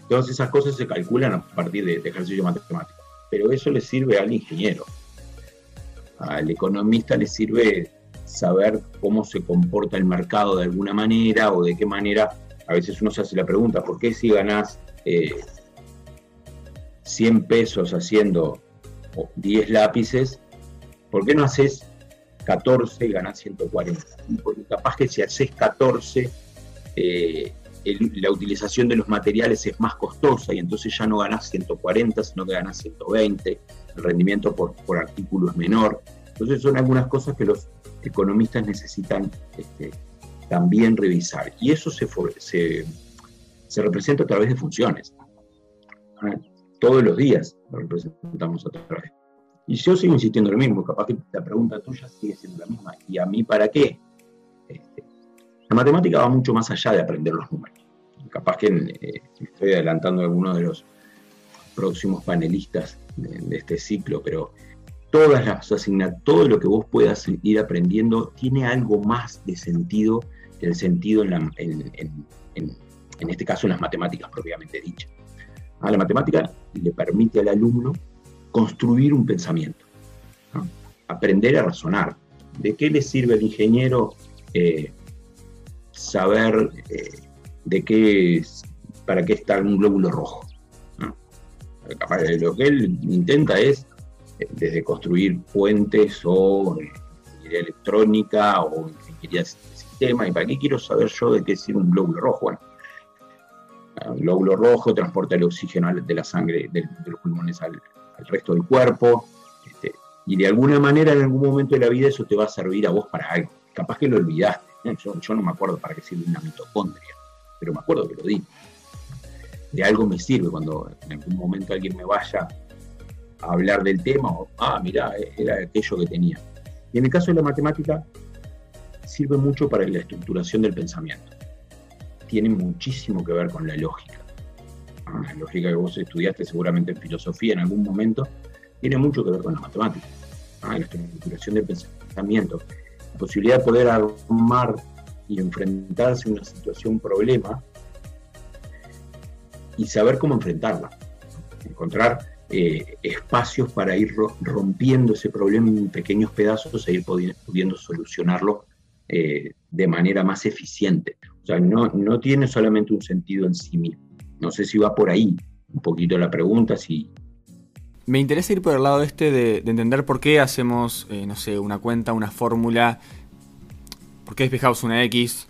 Todas esas cosas se calculan a partir de, de ejercicio matemático. Pero eso le sirve al ingeniero. Al economista le sirve saber cómo se comporta el mercado de alguna manera o de qué manera. A veces uno se hace la pregunta, ¿por qué si ganás eh, 100 pesos haciendo o 10 lápices, ¿por qué no haces 14 y ganás 140? Y Porque capaz que si haces 14, eh, la utilización de los materiales es más costosa y entonces ya no ganás 140, sino que ganás 120, el rendimiento por, por artículo es menor. Entonces son algunas cosas que los economistas necesitan este, también revisar. Y eso se, se, se representa a través de funciones. Todos los días lo representamos a través. Y yo sigo insistiendo lo mismo, capaz que la pregunta tuya sigue siendo la misma. ¿Y a mí para qué? Este, la matemática va mucho más allá de aprender los números. Capaz que eh, estoy adelantando a algunos de los próximos panelistas de este ciclo, pero todas las asignaturas, todo lo que vos puedas ir aprendiendo tiene algo más de sentido que el sentido en, en- en- en- este caso en las matemáticas propiamente dichas. A la matemática le permite al alumno construir un pensamiento, aprender a razonar. ¿De qué le sirve al ingeniero eh, saber eh, de qué para qué está un glóbulo rojo? Lo que él intenta es desde construir puentes o eh, ingeniería electrónica o ingeniería de sistema. ¿Y para qué quiero saber yo de qué sirve un glóbulo rojo? Bueno, un glóbulo rojo transporta el oxígeno de la sangre, de, los pulmones al, resto del cuerpo. este, y de alguna manera, en algún momento de la vida, eso te va a servir a vos para algo. Capaz que lo olvidaste. Yo, yo no me acuerdo para qué sirve una mitocondria, pero me acuerdo que lo di. De algo me sirve cuando en algún momento alguien me vaya hablar del tema, o, ah, mirá, era aquello que tenía. Y en el caso de la matemática, sirve mucho para la estructuración del pensamiento. Tiene muchísimo que ver con la lógica. Ah, La lógica que vos estudiaste seguramente en filosofía en algún momento, tiene mucho que ver con la matemática. Ah, La estructuración del pensamiento. La posibilidad de poder armar y enfrentarse a una situación, problema, y saber cómo enfrentarla. Encontrar eh, espacios para ir ro- rompiendo ese problema en pequeños pedazos e ir pudiendo solucionarlo eh, de manera más eficiente. O sea, no, no tiene solamente un sentido en sí mismo. No sé si va por ahí un poquito la pregunta, si, Me interesa ir por el lado este de, de entender por qué hacemos, eh, no sé, una cuenta, una fórmula, por qué despejamos una X,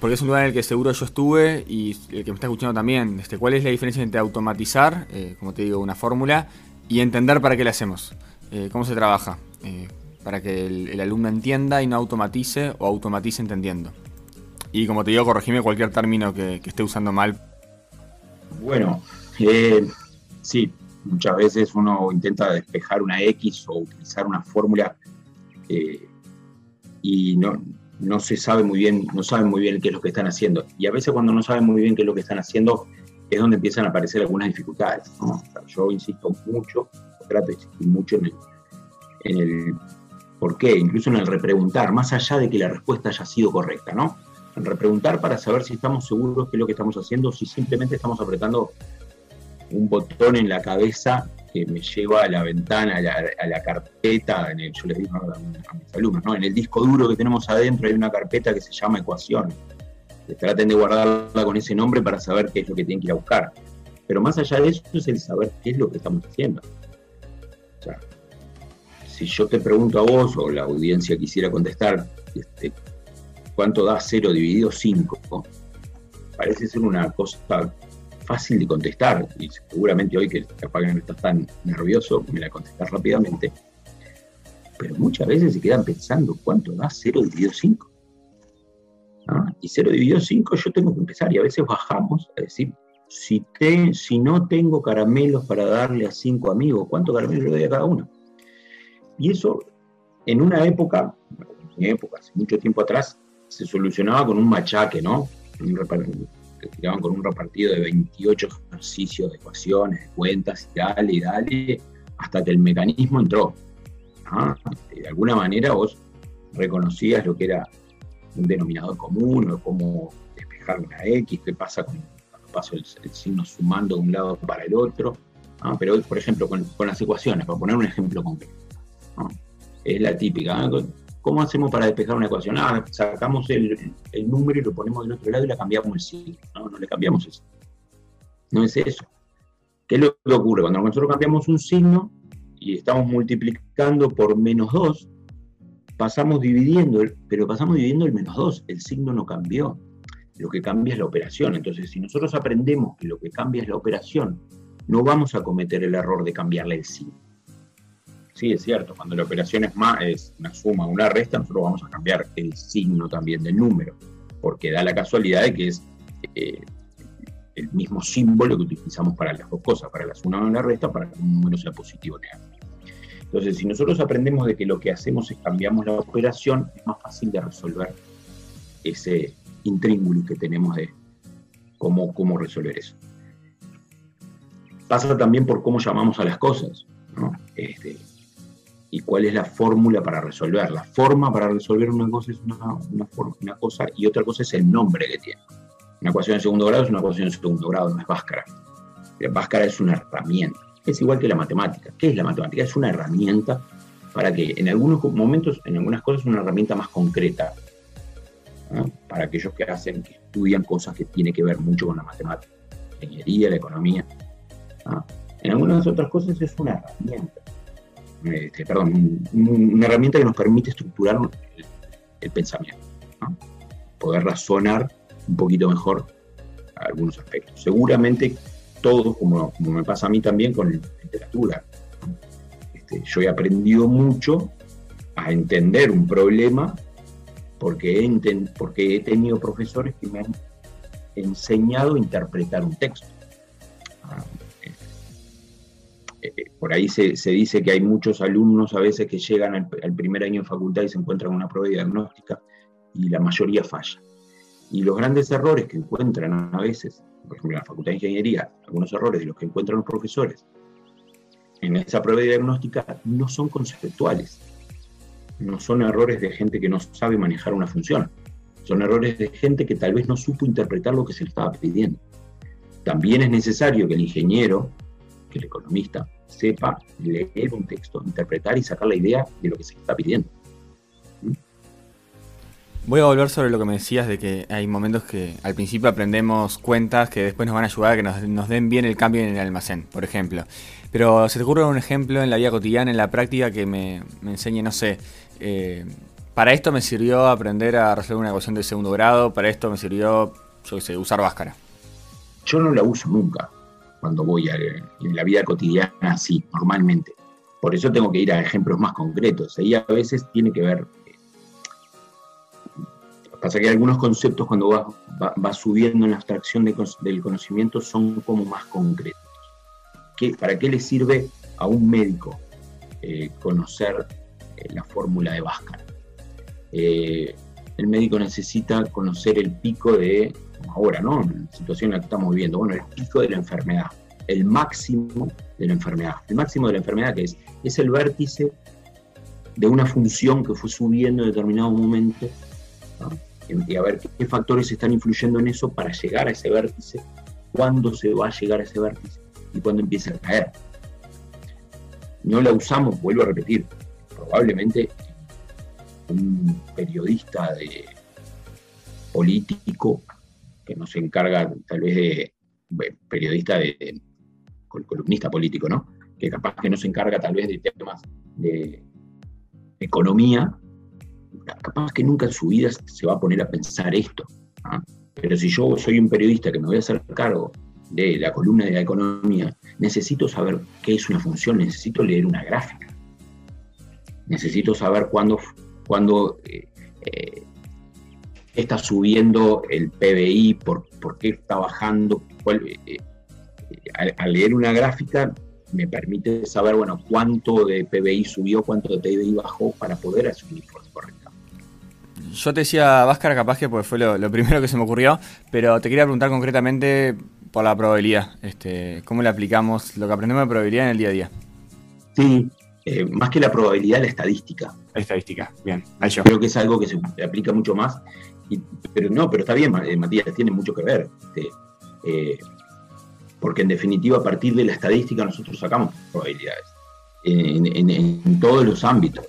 porque es un lugar en el que seguro yo estuve y el que me está escuchando también. Este, ¿Cuál es la diferencia entre automatizar, eh, como te digo, una fórmula, y entender para qué la hacemos? Eh, ¿Cómo se trabaja? Eh, para que el, alumno entienda y no automatice o automatice entendiendo. Y como te digo, corregime cualquier término que, esté usando mal. Bueno, sí, Muchas veces uno intenta despejar una X o utilizar una fórmula y no, no se sabe muy bien, no saben muy bien qué es lo que están haciendo. Y a veces cuando no saben muy bien qué es lo que están haciendo, es donde empiezan a aparecer algunas dificultades. yo insisto mucho, trato de insistir mucho en el, en el por qué, incluso en el repreguntar, más allá de que la respuesta haya sido correcta, ¿no? En repreguntar para saber si estamos seguros que es lo que estamos haciendo si simplemente estamos apretando un botón en la cabeza que me lleva a la ventana, a la, carpeta, en el, yo les digo a, mis alumnos, ¿no? en el disco duro que tenemos adentro hay una carpeta que se llama ecuaciones. Traten de guardarla con ese nombre para saber qué es lo que tienen que ir a buscar. Pero más allá de eso es el saber qué es lo que estamos haciendo. O sea, si yo te pregunto a vos o la audiencia quisiera contestar, este, ¿cuánto da 0 dividido 5? Parece ser una cosa fácil de contestar y seguramente hoy que capaz que no estás tan nervioso me la contestas rápidamente. Pero muchas veces se quedan pensando cuánto da 0 dividido 5. ¿no? Y 0 dividido 5 yo tengo que empezar y a veces bajamos a decir, si, te, si no tengo caramelos para darle a 5 amigos, ¿cuánto caramelo le doy a cada uno? Y eso en una época, en época, hace mucho tiempo atrás, se solucionaba con un machaque, ¿no? Que tiraban con un repartido de 28 ejercicios de ecuaciones, de cuentas, y dale, y dale, hasta que el mecanismo entró. De alguna manera vos reconocías lo que era un denominador común, o cómo despejar una X, qué pasa con, cuando paso el, signo sumando de un lado para el otro. ¿ah? Pero hoy, por ejemplo, con, las ecuaciones, para poner un ejemplo concreto, es la típica. ¿Cómo hacemos para despejar una ecuación? Ah, sacamos el, número y lo ponemos del otro lado y le cambiamos el signo. No, no le cambiamos eso. No es eso. ¿Qué es lo que ocurre? Cuando nosotros cambiamos un signo y estamos multiplicando por menos 2, pasamos dividiendo, pero pasamos dividiendo el menos 2. El signo no cambió. Lo que cambia es la operación. Entonces, si nosotros aprendemos que lo que cambia es la operación, no vamos a cometer el error de cambiarle el signo sí, es cierto, cuando la operación es más, es una suma, una resta, nosotros vamos a cambiar el signo también del número, porque da la casualidad de que es eh, el mismo símbolo que utilizamos para las dos cosas, para la suma o la resta, para que un número sea positivo o negativo. Entonces, si nosotros aprendemos de que lo que hacemos es cambiamos la operación, es más fácil de resolver ese intríngulo que tenemos de cómo, cómo resolver eso. Pasa también por cómo llamamos a las cosas. ¿no? Este, y cuál es la fórmula para resolver. La forma para resolver una cosa es una, una, forma, una, cosa y otra cosa es el nombre que tiene. Una ecuación de segundo grado es una ecuación de segundo grado, no es Bhaskara. La es una herramienta. Es igual que la matemática. ¿Qué es la matemática? Es una herramienta para que en algunos momentos, en algunas cosas, es una herramienta más concreta. ¿no? Para aquellos que hacen, que estudian cosas que tienen que ver mucho con la matemática, la ingeniería, la economía. ¿no? En algunas otras cosas es una herramienta este, perdón, un, una herramienta que nos permite estructurar el, pensamiento, poder razonar un poquito mejor algunos aspectos. Seguramente todos, como, me pasa a mí también con literatura, este, yo he aprendido mucho a entender un problema porque he, porque he tenido profesores que me han enseñado a interpretar un texto. Por ahí se, dice que hay muchos alumnos a veces que llegan al, primer año de facultad y se encuentran una prueba diagnóstica y la mayoría falla. Y los grandes errores que encuentran a veces, por ejemplo en la Facultad de Ingeniería, algunos errores de los que encuentran los profesores en esa prueba diagnóstica no son conceptuales, no son errores de gente que no sabe manejar una función, son errores de gente que tal vez no supo interpretar lo que se le estaba pidiendo. También es necesario que el ingeniero, que el economista, sepa leer un texto, interpretar y sacar la idea de lo que se está pidiendo. ¿Mm? Voy a volver sobre lo que me decías de que hay momentos que al principio aprendemos cuentas que después nos van a ayudar a que nos, nos den bien el cambio en el almacén, por ejemplo. Pero se te ocurre un ejemplo en la vida cotidiana, en la práctica, que me, me enseñe, no sé, eh, para esto me sirvió aprender a resolver una ecuación de segundo grado, para esto me sirvió, yo qué sé, usar Bhaskara. Yo no la uso nunca cuando voy a, la vida cotidiana así, normalmente. Por eso tengo que ir a ejemplos más concretos. Ahí a veces tiene que ver. Eh, pasa que algunos conceptos, cuando vas va, subiendo en la abstracción de, del conocimiento, son como más concretos. ¿qué- ¿para qué le sirve a un médico eh, conocer eh, la fórmula de Bhaskara? El médico necesita conocer el pico de, ahora, ¿no? La situación en la que estamos viviendo, bueno, el pico de la enfermedad, el máximo de la enfermedad. El máximo de la enfermedad que es, es el vértice de una función que fue subiendo en determinado momento y a ver qué factores están influyendo en eso para llegar a ese vértice, cuándo se va a llegar a ese vértice y cuándo empieza a caer. No la usamos, vuelvo a repetir, probablemente un periodista de político que no se encarga tal vez de periodista de, de- col- columnista político, ¿no? Que capaz que no se encarga tal vez de temas de economía, capaz que nunca en su vida se va a poner a pensar esto. ¿ah? Pero si yo soy un periodista que me voy a hacer cargo de la columna de la economía, necesito saber qué es una función, necesito leer una gráfica. Necesito saber cuándo, cuándo eh, eh, está subiendo el PBI, por, por qué está bajando. cuál- eh, al, al leer una gráfica me permite saber, bueno, cuánto de PBI subió, cuánto de PBI bajó para poder asumir correcta. Yo te decía Váscara capaz que pues fue lo, lo primero que se me ocurrió, pero te quería preguntar concretamente por la probabilidad. Este, ¿Cómo le aplicamos lo que aprendemos de probabilidad en el día a día? Sí, eh, más que la probabilidad, la estadística. Estadística, bien. Ahí. Creo que es algo que se aplica mucho más. pero no, pero está bien, eh, Matías, tiene mucho que ver. este, eh, porque en definitiva, a partir de la estadística, nosotros sacamos probabilidades. En, todos los ámbitos,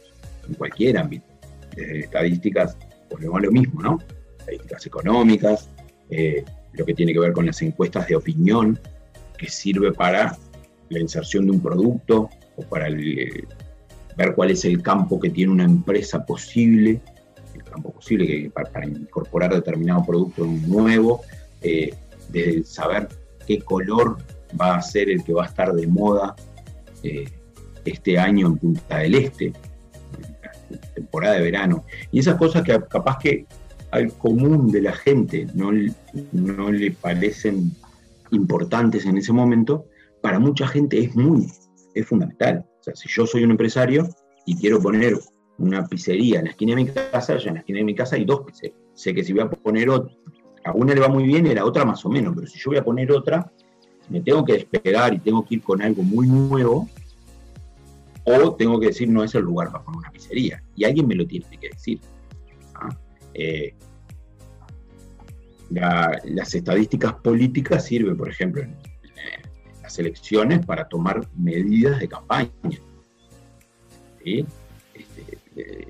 en cualquier ámbito. Desde estadísticas, a lo mismo, ¿no? Estadísticas económicas, eh, lo que tiene que ver con las encuestas de opinión, que sirve para la inserción de un producto o para el, ver cuál es el campo que tiene una empresa posible, el campo posible que, para, incorporar determinado producto nuevo, eh, saber qué color va a ser el que va a estar de moda eh, este año en Punta del Este, temporada de verano. Y esas cosas que capaz que al común de la gente no le parecen importantes en ese momento, para mucha gente es muy, es fundamental. O sea, si yo soy un empresario y quiero poner una pizzería en la esquina de mi casa, ya en la esquina de mi casa hay dos pizzerías. Sé que si voy a poner otra, a una le va muy bien y a la otra más o menos, pero si yo voy a poner otra, me tengo que despegar y tengo que ir con algo muy nuevo, o tengo que decir no es el lugar para poner una pizzería. Y alguien me lo tiene que decir. ¿ah? Eh, la- las estadísticas políticas sirven, por ejemplo, en las elecciones para tomar medidas de campaña. ¿sí? Este, eh,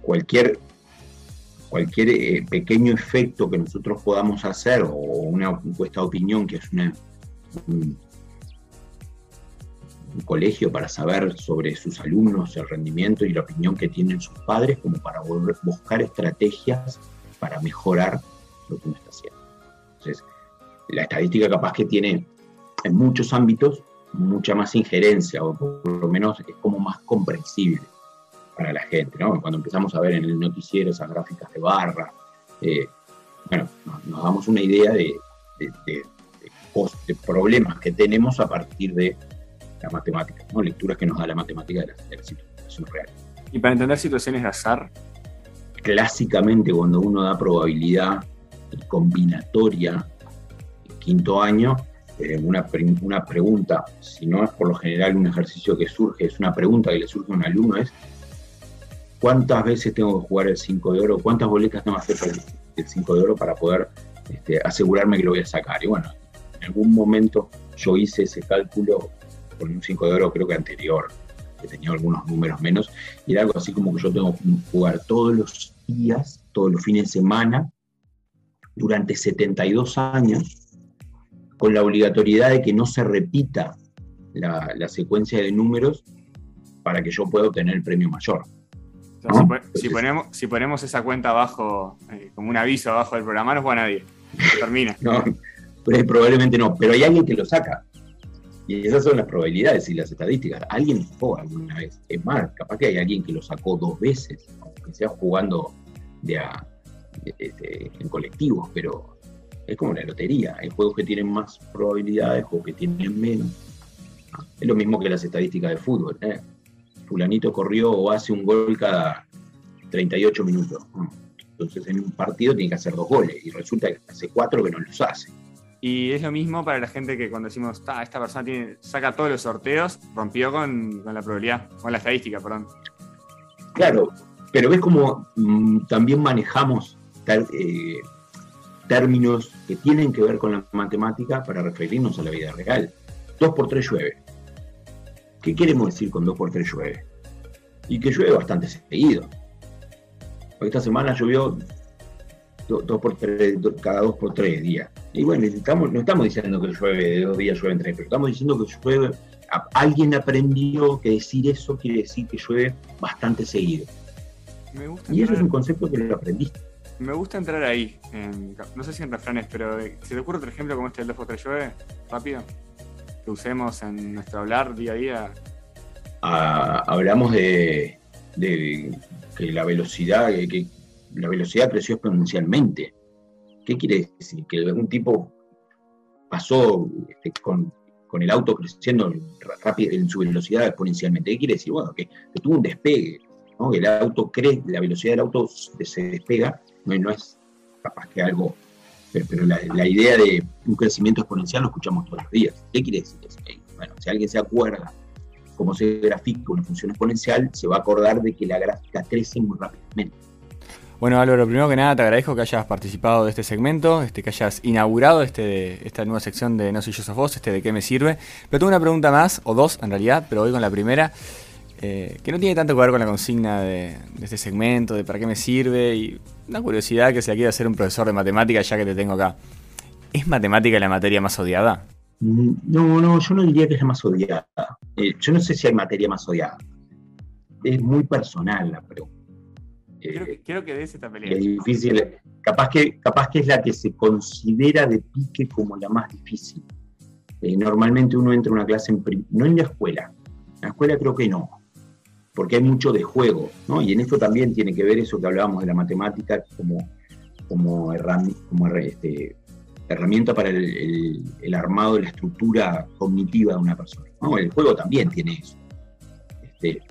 cualquier cualquier eh, pequeño efecto que nosotros podamos hacer o una encuesta de opinión que es un, colegio para saber sobre sus alumnos, el rendimiento y la opinión que tienen sus padres, como para buscar estrategias para mejorar lo que uno está haciendo. Entonces, la estadística capaz que tiene en muchos ámbitos mucha más injerencia, o por lo menos es como más comprensible para la gente, ¿no? Cuando empezamos a ver en el noticiero esas gráficas de barra, eh, bueno, nos, nos damos una idea de, de- problemas que tenemos a partir de la matemática, ¿no? Lecturas que nos da la matemática de la, de la situación real. Y para entender situaciones de azar, Clásicamente cuando uno da probabilidad combinatoria, en quinto año, eh, una, una pregunta, si no es por lo general un ejercicio que surge, es una pregunta que le surge a un alumno, es ¿cuántas veces tengo que jugar el 5 de oro? ¿Cuántas boletas tengo que hacer para el 5 de oro para poder este, asegurarme que lo voy a sacar? Y bueno, en algún momento yo hice ese cálculo con un 5 de oro creo que anterior, que tenía algunos números menos, y era algo así como que yo tengo que jugar todos los días, todos los fines de semana, durante 72 años, con la obligatoriedad de que no se repita la, la secuencia de números para que yo pueda obtener el premio mayor. o sea, ¿No? si, ponemos, si ponemos esa cuenta abajo, eh, como un aviso abajo del programa, no juega nadie. Se termina. No, pero probablemente no, pero hay alguien que lo saca. Y esas son las probabilidades y las estadísticas. Alguien lo sacó alguna vez. Es más, capaz que hay alguien que lo sacó dos veces, aunque sea jugando de a- de- de- de- en colectivos, pero es como la lotería. Hay juegos que tienen más probabilidades, juegos que tienen menos. Ah, Es lo mismo que las estadísticas de fútbol. ¿eh? Fulanito corrió o hace un gol cada 38 minutos. Entonces en un partido tiene que hacer dos goles y resulta que hace cuatro que no los hace. Y es lo mismo para la gente que cuando decimos, "Ta, esta persona tiene, saca todos los sorteos, rompió con, con la probabilidad, con la estadística, perdón. Claro, pero ves como mm, también manejamos ter- eh, términos que tienen que ver con la matemática para referirnos a la vida real. 2 por 3 llueve. ¿Qué queremos decir con 2 por 3 llueve? Y que llueve bastante seguido. Esta semana llovió 2 por 3, cada 2 por 3 días. Y bueno, estamos, no estamos diciendo que llueve de dos días, llueve en tres, pero estamos diciendo que llueve. Alguien aprendió que decir eso quiere decir que llueve bastante seguido. Me gusta, Y eso es un concepto que lo aprendiste. Me gusta entrar ahí. en- no sé si en refranes, pero ¿se te ocurre otro ejemplo como este del 2 por 3 llueve? Rápido. Que usemos en nuestro hablar día a día. Ah, hablamos de, de que la velocidad, que, la velocidad creció exponencialmente. ¿Qué quiere decir? Que un tipo pasó este, con, con el auto creciendo en su velocidad exponencialmente. ¿Qué quiere decir? Bueno, que, tuvo un despegue, ¿no? el auto crece, la velocidad del auto se despega, no, es capaz que algo, pero, la, idea de un crecimiento exponencial lo escuchamos todos los días. ¿Qué quiere decir eso? Bueno, si alguien se acuerda cómo se grafica una función exponencial, se va a acordar de que la gráfica crece muy rápidamente. Bueno, Álvaro, primero que nada te agradezco que hayas participado de este segmento, este, que hayas inaugurado este, esta nueva sección de No soy yo sos vos, este de qué me sirve. Pero tengo una pregunta más, o dos en realidad, pero voy con la primera, eh, que no tiene tanto que ver con la consigna de, de este segmento, de para qué me sirve, y una curiosidad que se la quiere hacer un profesor de matemáticas ya que te tengo acá. ¿Es matemática la materia más odiada? Mm, No, no, yo no diría que es la más odiada. Eh, yo no sé si hay materia más odiada. Es muy personal la pregunta. Eh, Quiero que, quiero que des esta es pelea. difícil. Capaz que, capaz que es la que se considera de pique como la más difícil. Eh, normalmente uno entra a una clase, en no en la escuela. En la escuela creo que no, porque hay mucho de juego, ¿no? Y en esto también tiene que ver eso que hablábamos de la matemática como, como, este, herramienta para el, armado de la estructura cognitiva de una persona. El juego también tiene eso. Este,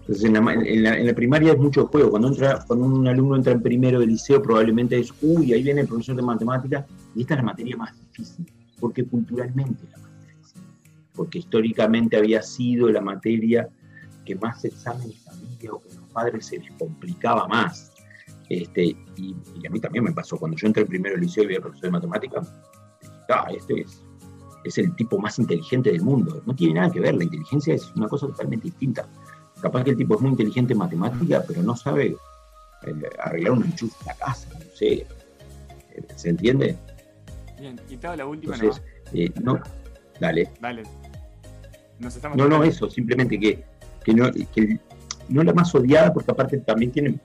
entonces, en la, primaria es mucho juego. Cuando, entra, cuando un alumno entra en primero de liceo, probablemente es, uy, ahí viene el profesor de matemáticas, y esta es la materia más difícil, porque culturalmente la más difícil, porque históricamente había sido la materia que más exámenes había o que los padres se les complicaba más. Este, y, y a mí también me pasó, cuando yo entré en primero de liceo y vi al profesor de matemáticas, dije, ah, este es, es el tipo más inteligente del mundo. No tiene nada que ver, la inteligencia es una cosa totalmente distinta. Capaz que el tipo es muy inteligente en matemática, pero no sabe eh, arreglar un enchufe en la casa, no sé. Eh, ¿Se entiende? Bien, hago la última Entonces, eh, no, dale. nomás. Dale. Nos estamos No, no, eso, simplemente que, que no, que la más odiada, porque aparte también tiene,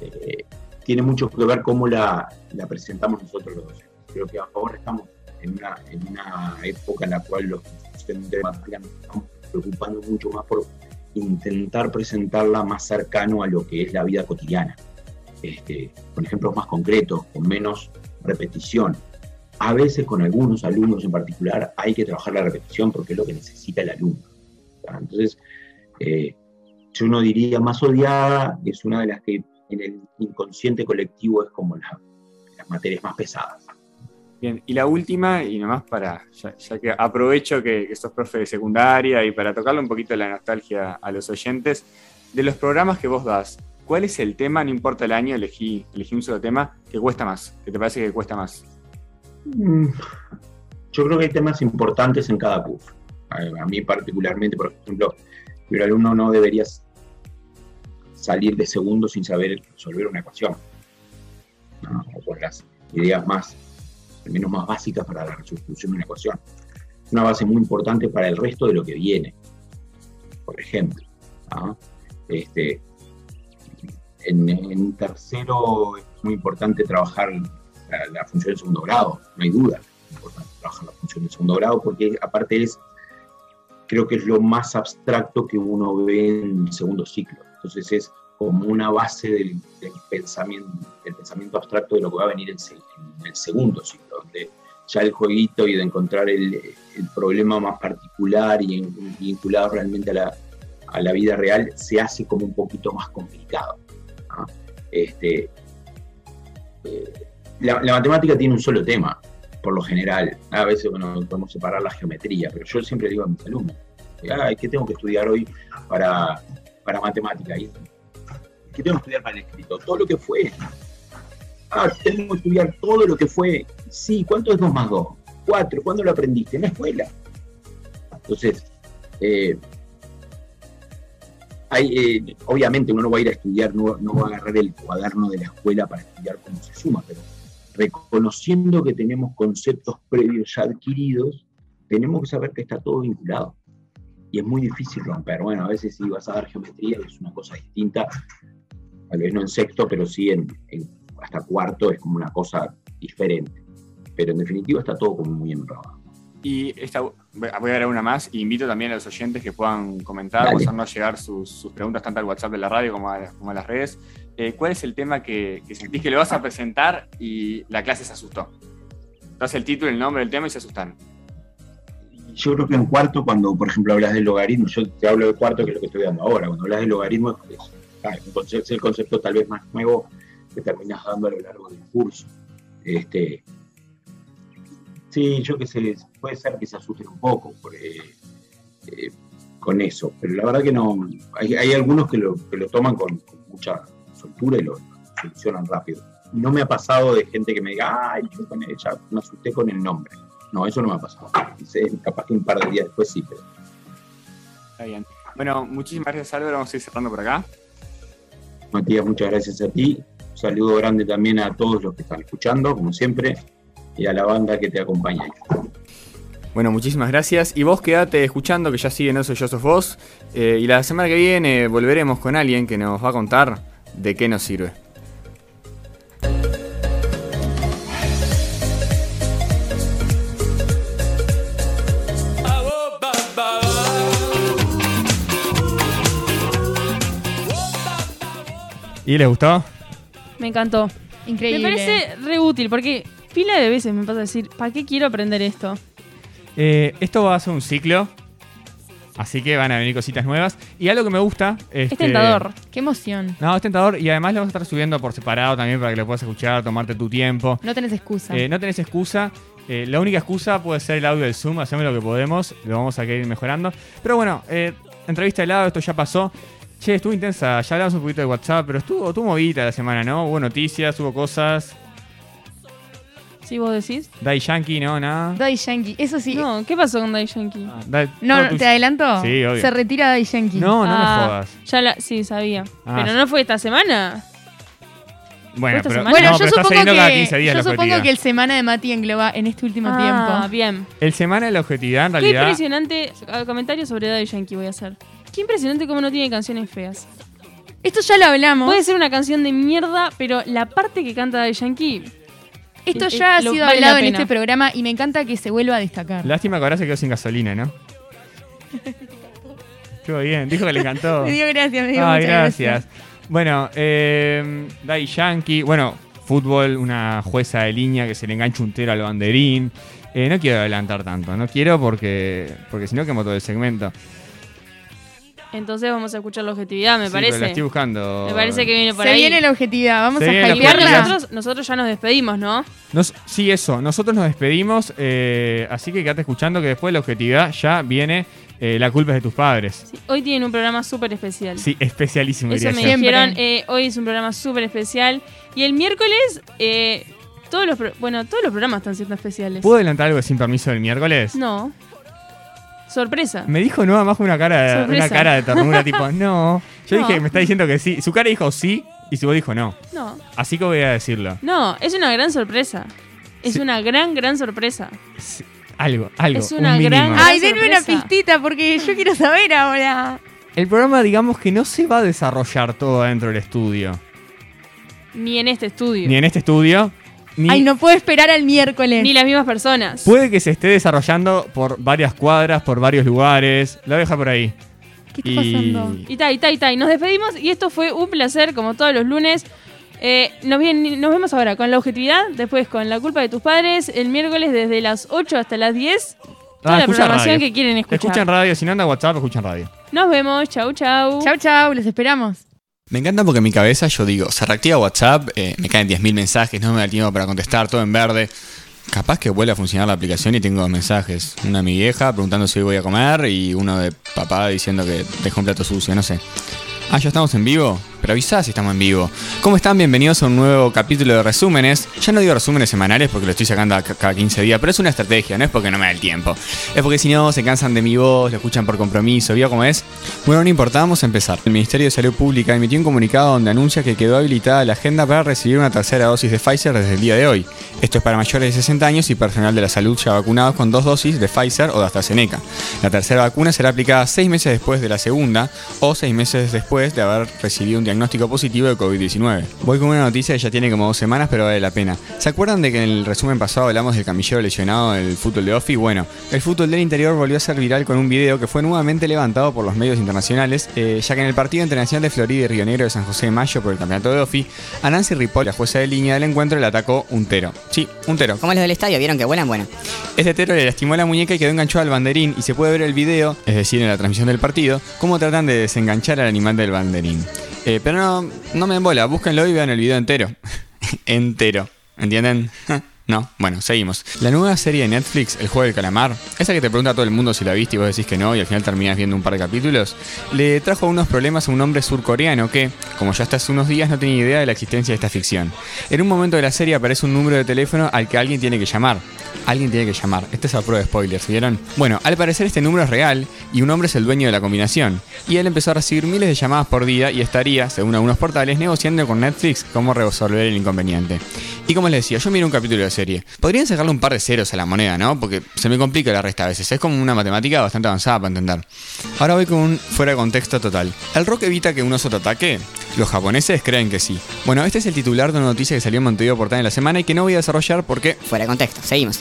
eh, tiene mucho que ver cómo la, presentamos nosotros los docentes. Creo que ahora estamos en una, en una época en la cual los docentes estamos preocupando mucho más por intentar presentarla más cercano a lo que es la vida cotidiana. Este, con ejemplos más concretos, con menos repetición. A veces con algunos alumnos en particular hay que trabajar la repetición porque es lo que necesita el alumno. Entonces, eh, yo no diría más odiada, es una de las que en el inconsciente colectivo es como la- las materias más pesadas. Bien, y la última, y nomás para, ya, ya que aprovecho que, que sos profe de secundaria y para tocarle un poquito la nostalgia a los oyentes, de los programas que vos das, ¿cuál es el tema, no importa el año, elegí, elegí un solo tema, que cuesta más, que te parece que cuesta más? Mm, Yo creo que hay temas importantes en cada curso. A, mí particularmente, por ejemplo, el alumno no debería salir de segundo sin saber resolver una ecuación. O con las ideas más, al menos más básicas para la resolución de una ecuación. Una base muy importante para el resto de lo que viene. Por ejemplo, este, en, tercero es muy importante trabajar la, la función del segundo grado, no hay duda. Es importante trabajar la función del segundo grado porque aparte es, creo que es lo más abstracto que uno ve en el segundo ciclo. Entonces es como una base del, pensamiento, del pensamiento abstracto de lo que va a venir en, el segundo ciclo, donde ya el jueguito y de encontrar el, problema más particular y vinculado realmente a la, vida real se hace como un poquito más complicado. Este, eh, la matemática tiene un solo tema, por lo general. A veces bueno, podemos separar la geometría, pero yo siempre digo a mis alumnos, Ay, ¿qué tengo que estudiar hoy para, para matemática? Y, ¿Qué tengo que estudiar para el escrito? Todo lo que fue. Ah, tengo que estudiar todo lo que fue. Sí, ¿cuánto es 2 más 2? 4. ¿Cuándo lo aprendiste? En la escuela. Entonces, eh, hay, eh, obviamente uno no va a ir a estudiar, no, no va a agarrar el cuaderno de la escuela para estudiar cómo se suma, pero reconociendo que tenemos conceptos previos ya adquiridos, tenemos que saber que está todo vinculado. Y es muy difícil romper. Bueno, a veces sí vas a dar geometría, que es una cosa distinta, tal vez no en sexto, pero sí en, en hasta cuarto es como una cosa diferente. Pero en definitiva está todo como muy enrolado. Y esta, voy a agregar una más. Invito también a los oyentes que puedan comentar o hacernos llegar sus, sus preguntas tanto al WhatsApp de la radio como a, como a las redes. Eh, ¿Cuál es el tema que, que sentís que le vas a presentar y la clase se asustó? Das el título, el nombre del tema y se asustan. Yo creo que en cuarto, cuando por ejemplo hablas del logaritmo, yo te hablo de cuarto, que es lo que estoy dando ahora, cuando hablas del logaritmo es, es- el concepto tal vez más nuevo que terminas dando a lo largo del curso. Este, sí, yo que sé, puede ser que se asusten un poco eh, eh, con eso, pero la verdad que no, hay, algunos que lo, lo toman con mucha soltura y lo solucionan rápido. No me ha pasado de gente que me diga, ay, yo con el- ya me asusté con el nombre. No, eso no me ha pasado. Dice, capaz que un par de días después sí, pero Está bien. Bueno, muchísimas gracias, Álvaro. Vamos a ir cerrando por acá. Matías, muchas gracias a ti. Un saludo grande también a todos los que están escuchando, como siempre, y a la banda que te acompaña. Bueno, muchísimas gracias. Y vos quedate escuchando, que ya sigue No Soy Yo Sos Vos. Eh, y la semana que viene volveremos con alguien que nos va a contar de qué nos sirve. ¿Y les gustó? Me encantó. Increíble. Me parece re útil porque pila de veces me pasa a decir, ¿para qué quiero aprender esto? Eh, esto va a ser un ciclo. Así que van a venir cositas nuevas. Y algo que me gusta. Es este- tentador. Qué emoción. No, es tentador. Y además lo vamos a estar subiendo por separado también para que lo puedas escuchar, tomarte tu tiempo. No tenés excusa. Eh, no tenés excusa. Eh, la única excusa puede ser el audio del Zoom. Hacemos lo que podemos. Lo vamos a querer ir mejorando. Pero bueno, eh, entrevista de lado, esto ya pasó. Che, estuvo intensa. Ya hablamos un poquito de WhatsApp, pero estuvo, estuvo movida la semana, ¿no? Hubo noticias, hubo cosas. ¿Sí vos decís? Dai Yankee, ¿no? Nada. Daddy Yankee. Eso sí. No, ¿qué pasó con Daddy Yankee? Dai- No, todo no, tu- ¿te adelanto? Sí, obvio. Se retira Daddy Yankee. No, no Ah, me jodas. Ya la, sí, sabía. Ah, pero sí. no fue esta semana. Bueno, esta pero, semana? Bueno, no, yo pero está supongo, saliendo cada que, 15 días yo la supongo objetividad. que el semana de Mati engloba en este último ah, tiempo. bien. El semana de la objetividad, en Qué realidad. impresionante. ah, Comentario sobre Daddy Yankee voy a hacer. Qué impresionante cómo no tiene canciones feas. Esto ya lo hablamos. Puede ser una canción de mierda, pero la parte que canta Daddy Yankee. Esto eh, ya ha lo- sido vale la hablado en este programa y me encanta que se vuelva a destacar. Lástima que ahora se quedó sin gasolina, ¿no? Estuvo bien, dijo que le encantó. Me dio gracias, me dio muchas gracias. Bueno, eh, Daddy Yankee, bueno, fútbol, una jueza de línea que se le engancha un tero al banderín. Eh, no quiero adelantar tanto, no quiero porque porque si no quemo todo el segmento. Entonces vamos a escuchar la objetividad, me Sí, pero la parece. estoy buscando. Me parece que viene por Se ahí. viene la objetividad, vamos Se a Igual nosotros, nosotros ya nos despedimos, ¿no? Nos- sí, eso. Nosotros nos despedimos, eh, así que quédate escuchando que después de la objetividad ya viene eh, La culpa es de tus padres. Sí, hoy tienen un programa súper especial. Sí, especialísimo, Eso diría me yo. Siempre. dijeron. eh, hoy es un programa súper especial. Y el miércoles, eh, todos los pro- bueno, todos los programas están siendo especiales. ¿Puedo adelantar algo sin permiso del miércoles? No. Sorpresa. Me dijo no, más con una cara, Sorpresa. una cara de ternura, tipo, no. Yo No. dije, me está diciendo que sí. Su cara dijo sí y su voz dijo no. No. Así que voy a decirlo. No, es una gran sorpresa. Es Sí. una gran, gran sorpresa. Sí, Algo, algo. Es una un mínimo. gran- Ay, denme una pistita porque yo quiero saber ahora. El programa, digamos que no se va a desarrollar todo dentro del estudio. Ni en este estudio. Ni en este estudio, ni, Ay, no puedo esperar al miércoles. Ni las mismas personas. puede que se esté desarrollando por varias cuadras, por varios lugares. Lo deja por ahí. ¿Qué está pasando? Y ta, y ta, y ta. Y nos despedimos. Y esto fue un placer, como todos los lunes. Eh, nos, bien- nos vemos ahora con la objetividad, después con la culpa de tus padres, el miércoles desde las 8 hasta las 10. Toda Ah, la programación radio. que quieren escuchar. Escuchan radio, si no anda WhatsApp, escuchan radio. Nos vemos, chau chau. Chau, chau, los esperamos. Me encanta porque en mi cabeza yo digo, se reactiva WhatsApp, eh, me caen 10.000 mensajes, no me da tiempo para contestar, todo en verde. Capaz que vuelve a funcionar la aplicación y tengo dos mensajes. Una de mi vieja preguntando si hoy voy a comer y uno de papá diciendo que dejó un plato sucio, no sé. Ah, ya estamos en vivo. Pero avisá si estamos en vivo. ¿Cómo están? Bienvenidos a un nuevo capítulo de resúmenes. Ya no digo resúmenes semanales porque lo estoy sacando cada 15 días, pero es una estrategia, no es porque no me da el tiempo. Es porque si no, se cansan de mi voz, lo escuchan por compromiso. ¿Vio cómo es? Bueno, no importa, vamos a empezar. El Ministerio de Salud Pública emitió un comunicado donde anuncia que quedó habilitada la agenda para recibir una tercera dosis de Pfizer desde el día de hoy. Esto es para mayores de 60 años y personal de la salud ya vacunados con dos dosis de Pfizer o de AstraZeneca. La tercera vacuna será aplicada seis meses después de la segunda o seis meses después de haber recibido un diagnóstico positivo de COVID-19. Voy con una noticia que ya tiene como dos semanas, pero vale la pena. ¿Se acuerdan de que en el resumen pasado hablamos del camillero lesionado del fútbol de Ofi? Bueno, el fútbol del interior volvió a ser viral con un video que fue nuevamente levantado por los medios internacionales, eh, ya que en el partido internacional de Florida y Río Negro de San José de Mayo por el campeonato de Ofi, a Nancy Ripoll, la jueza de línea del encuentro, le atacó un tero. Sí, un tero. Como los del estadio, ¿vieron que vuelan? Bueno. Este tero le lastimó la muñeca y quedó enganchado al banderín y se puede ver el video, es decir, en la transmisión del partido, cómo tratan de desenganchar al animal del banderín. Eh, pero no, no me embola, búsquenlo y vean el video entero. entero. ¿Entienden? No, bueno, seguimos. La nueva serie de Netflix, El Juego del Calamar, esa que te pregunta a todo el mundo si la viste y vos decís que no y al final terminas viendo un par de capítulos, le trajo unos problemas a un hombre surcoreano que, como ya hasta hace unos días, no tenía idea de la existencia de esta ficción. En un momento de la serie aparece un número de teléfono al que alguien tiene que llamar. Alguien tiene que llamar. Este es a prueba de spoilers, ¿vieron? Bueno, al parecer este número es real y un hombre es el dueño de la combinación. Y él empezó a recibir miles de llamadas por día y estaría, según algunos portales, negociando con Netflix cómo resolver el inconveniente. Y como les decía, yo miro un capítulo de serie. Podrían sacarle un par de ceros a la moneda, ¿no? Porque se me complica la resta a veces. Es como una matemática bastante avanzada para entender. Ahora voy con un fuera de contexto total. ¿El rock evita que un oso ataque? Los japoneses creen que sí. Bueno, este es el titular de una noticia que salió en Montevideo Portal en la semana y que no voy a desarrollar porque Fuera de contexto, seguimos.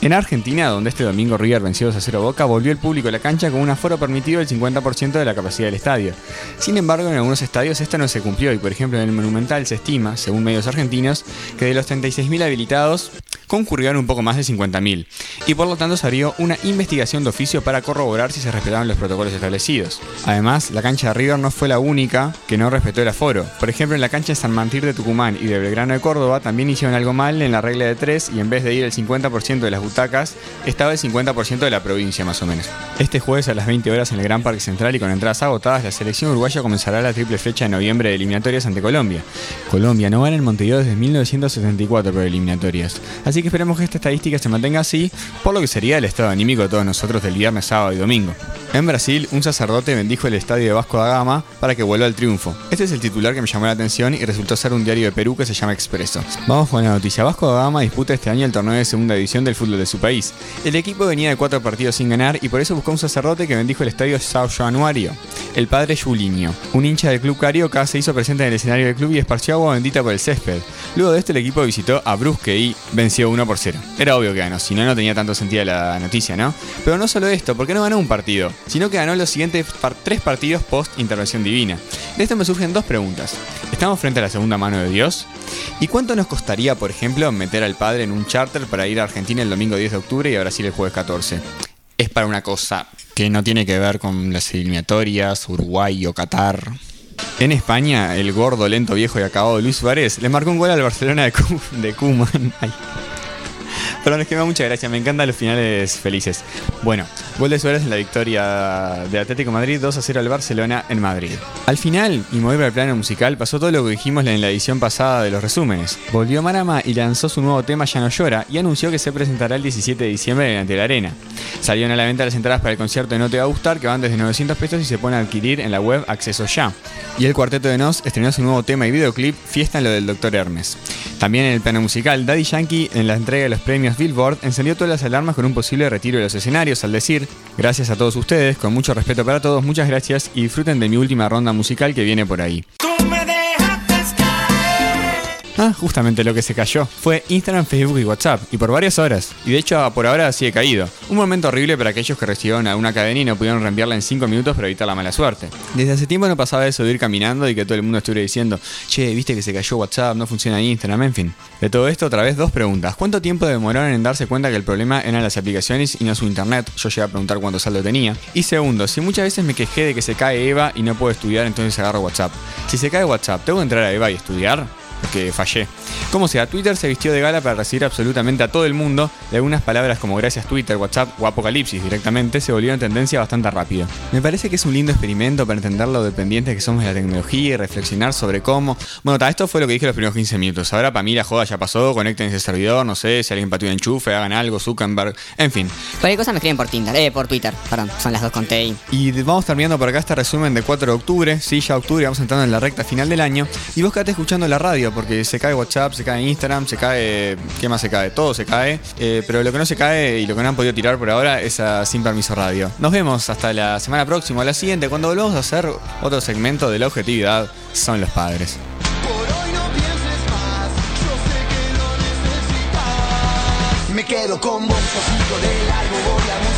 En Argentina, donde este domingo River venció 2 a 0 Boca, volvió el público a la cancha con un aforo permitido del 50% de la capacidad del estadio. Sin embargo, en algunos estadios esto no se cumplió y, por ejemplo, en el Monumental se estima, según medios argentinos, que de los 36.000 habilitados concurrieron un poco más de 50.000 y por lo tanto se abrió una investigación de oficio para corroborar si se respetaban los protocolos establecidos. Además, la cancha de River no fue la única que no respetó el aforo. Por ejemplo, en la cancha de San Martín de Tucumán y de Belgrano de Córdoba también hicieron algo mal en la regla de 3 y en vez de ir el 50% de las butacas, estaba el 50% de la provincia más o menos. Este jueves a las 20 horas en el Gran Parque Central y con entradas agotadas, la selección uruguaya comenzará la triple flecha de noviembre de eliminatorias ante Colombia. Colombia no gana en Montevideo desde 1974 por eliminatorias. Así que esperemos que esta estadística se mantenga así, por lo que sería el estado anímico de todos nosotros del viernes, sábado y domingo. En Brasil, un sacerdote bendijo el estadio de Vasco da Gama para que vuelva al triunfo. Este es el titular que me llamó la atención y resultó ser un diario de Perú que se llama Expreso. Vamos con la noticia. Vasco da Gama disputa este año el torneo de segunda división del fútbol de su país. El equipo venía de cuatro partidos sin ganar y por eso buscó un sacerdote que bendijo el estadio Sao Januario. El padre Julinho, un hincha del club carioca, se hizo presente en el escenario del club y esparció agua bendita por el césped. Luego de esto el equipo visitó a Brusque y venció 1 por 0. Era obvio que ganó, si no, no tenía tanto sentido la noticia, ¿no? Pero no solo esto, porque no ganó un partido, sino que ganó los siguientes tres partidos post intervención divina. De esto me surgen dos preguntas. ¿Estamos frente a la segunda mano de Dios? ¿Y cuánto nos costaría, por ejemplo, meter al padre en un charter para ir a Argentina el domingo 10 de octubre y a Brasil el jueves 14? Es para una cosa que no tiene que ver con las eliminatorias, Uruguay o Qatar. En España, el gordo, lento, viejo y acabado Luis Suárez le marcó un gol al Barcelona de Koeman. Perdón, es que me da mucha gracia, me encantan los finales felices. Bueno, gol de Suárez en la victoria de Atlético Madrid 2 a 0 al Barcelona en Madrid. Al final, y mover al plano musical, pasó todo lo que dijimos en la edición pasada de los resúmenes. Volvió Marama y lanzó su nuevo tema Ya no llora y anunció que se presentará el 17 de diciembre ante la arena. Salieron a la venta las entradas para el concierto de No Te Va a Gustar, que van desde 900 pesos y se pueden adquirir en la web Acceso Ya. Y el cuarteto de Nos estrenó su nuevo tema y videoclip Fiesta en lo del Dr. Hermes. También en el plano musical, Daddy Yankee, en la entrega de los premios Billboard, encendió todas las alarmas con un posible retiro de los escenarios al decir, gracias a todos ustedes, con mucho respeto para todos, muchas gracias y disfruten de mi última ronda musical que viene por ahí. Ah, justamente lo que se cayó fue Instagram, Facebook y WhatsApp, y por varias horas. Y de hecho, por ahora sigue caído. Un momento horrible para aquellos que recibieron alguna cadena y no pudieron reenviarla en 5 minutos para evitar la mala suerte. Desde hace tiempo no pasaba eso de ir caminando y que todo el mundo estuviera diciendo, che, viste que se cayó WhatsApp, no funciona Instagram, en fin. De todo esto, otra vez dos preguntas. ¿Cuánto tiempo demoraron en darse cuenta que el problema eran las aplicaciones y no su internet? Yo llegué a preguntar cuánto saldo tenía. Y segundo, si muchas veces me quejé de que se cae Eva y no puedo estudiar, entonces agarro WhatsApp. Si se cae WhatsApp, ¿tengo que entrar a Eva y estudiar? Porque fallé. Como sea, Twitter se vistió de gala para recibir absolutamente a todo el mundo y algunas palabras como gracias Twitter, WhatsApp o Apocalipsis directamente se volvieron tendencia bastante rápido. Me parece que es un lindo experimento para entender lo dependientes que somos de la tecnología y reflexionar sobre cómo... Bueno, esto fue lo que dije los primeros 15 minutos. Ahora para mí la joda ya pasó, conecten ese servidor, no sé, si alguien pateó un enchufe, hagan algo, Zuckerberg, en fin. Cualquier cosa me escriben por Tinder, eh, por Twitter, perdón, son las dos con T. y- Y vamos terminando por acá este resumen de 4 de octubre. Sí, ya octubre, vamos entrando en la recta final del año. Y vos quedate escuchando la radio, porque se cae WhatsApp, se cae Instagram, se cae. ¿Qué más se cae? Todo se cae. Eh, pero lo que no se cae y lo que no han podido tirar por ahora es a Sin Permiso Radio. Nos vemos hasta la semana próxima o la siguiente, cuando volvamos a hacer otro segmento de la objetividad. Son los padres. Me quedo con vos, de largo, voy a.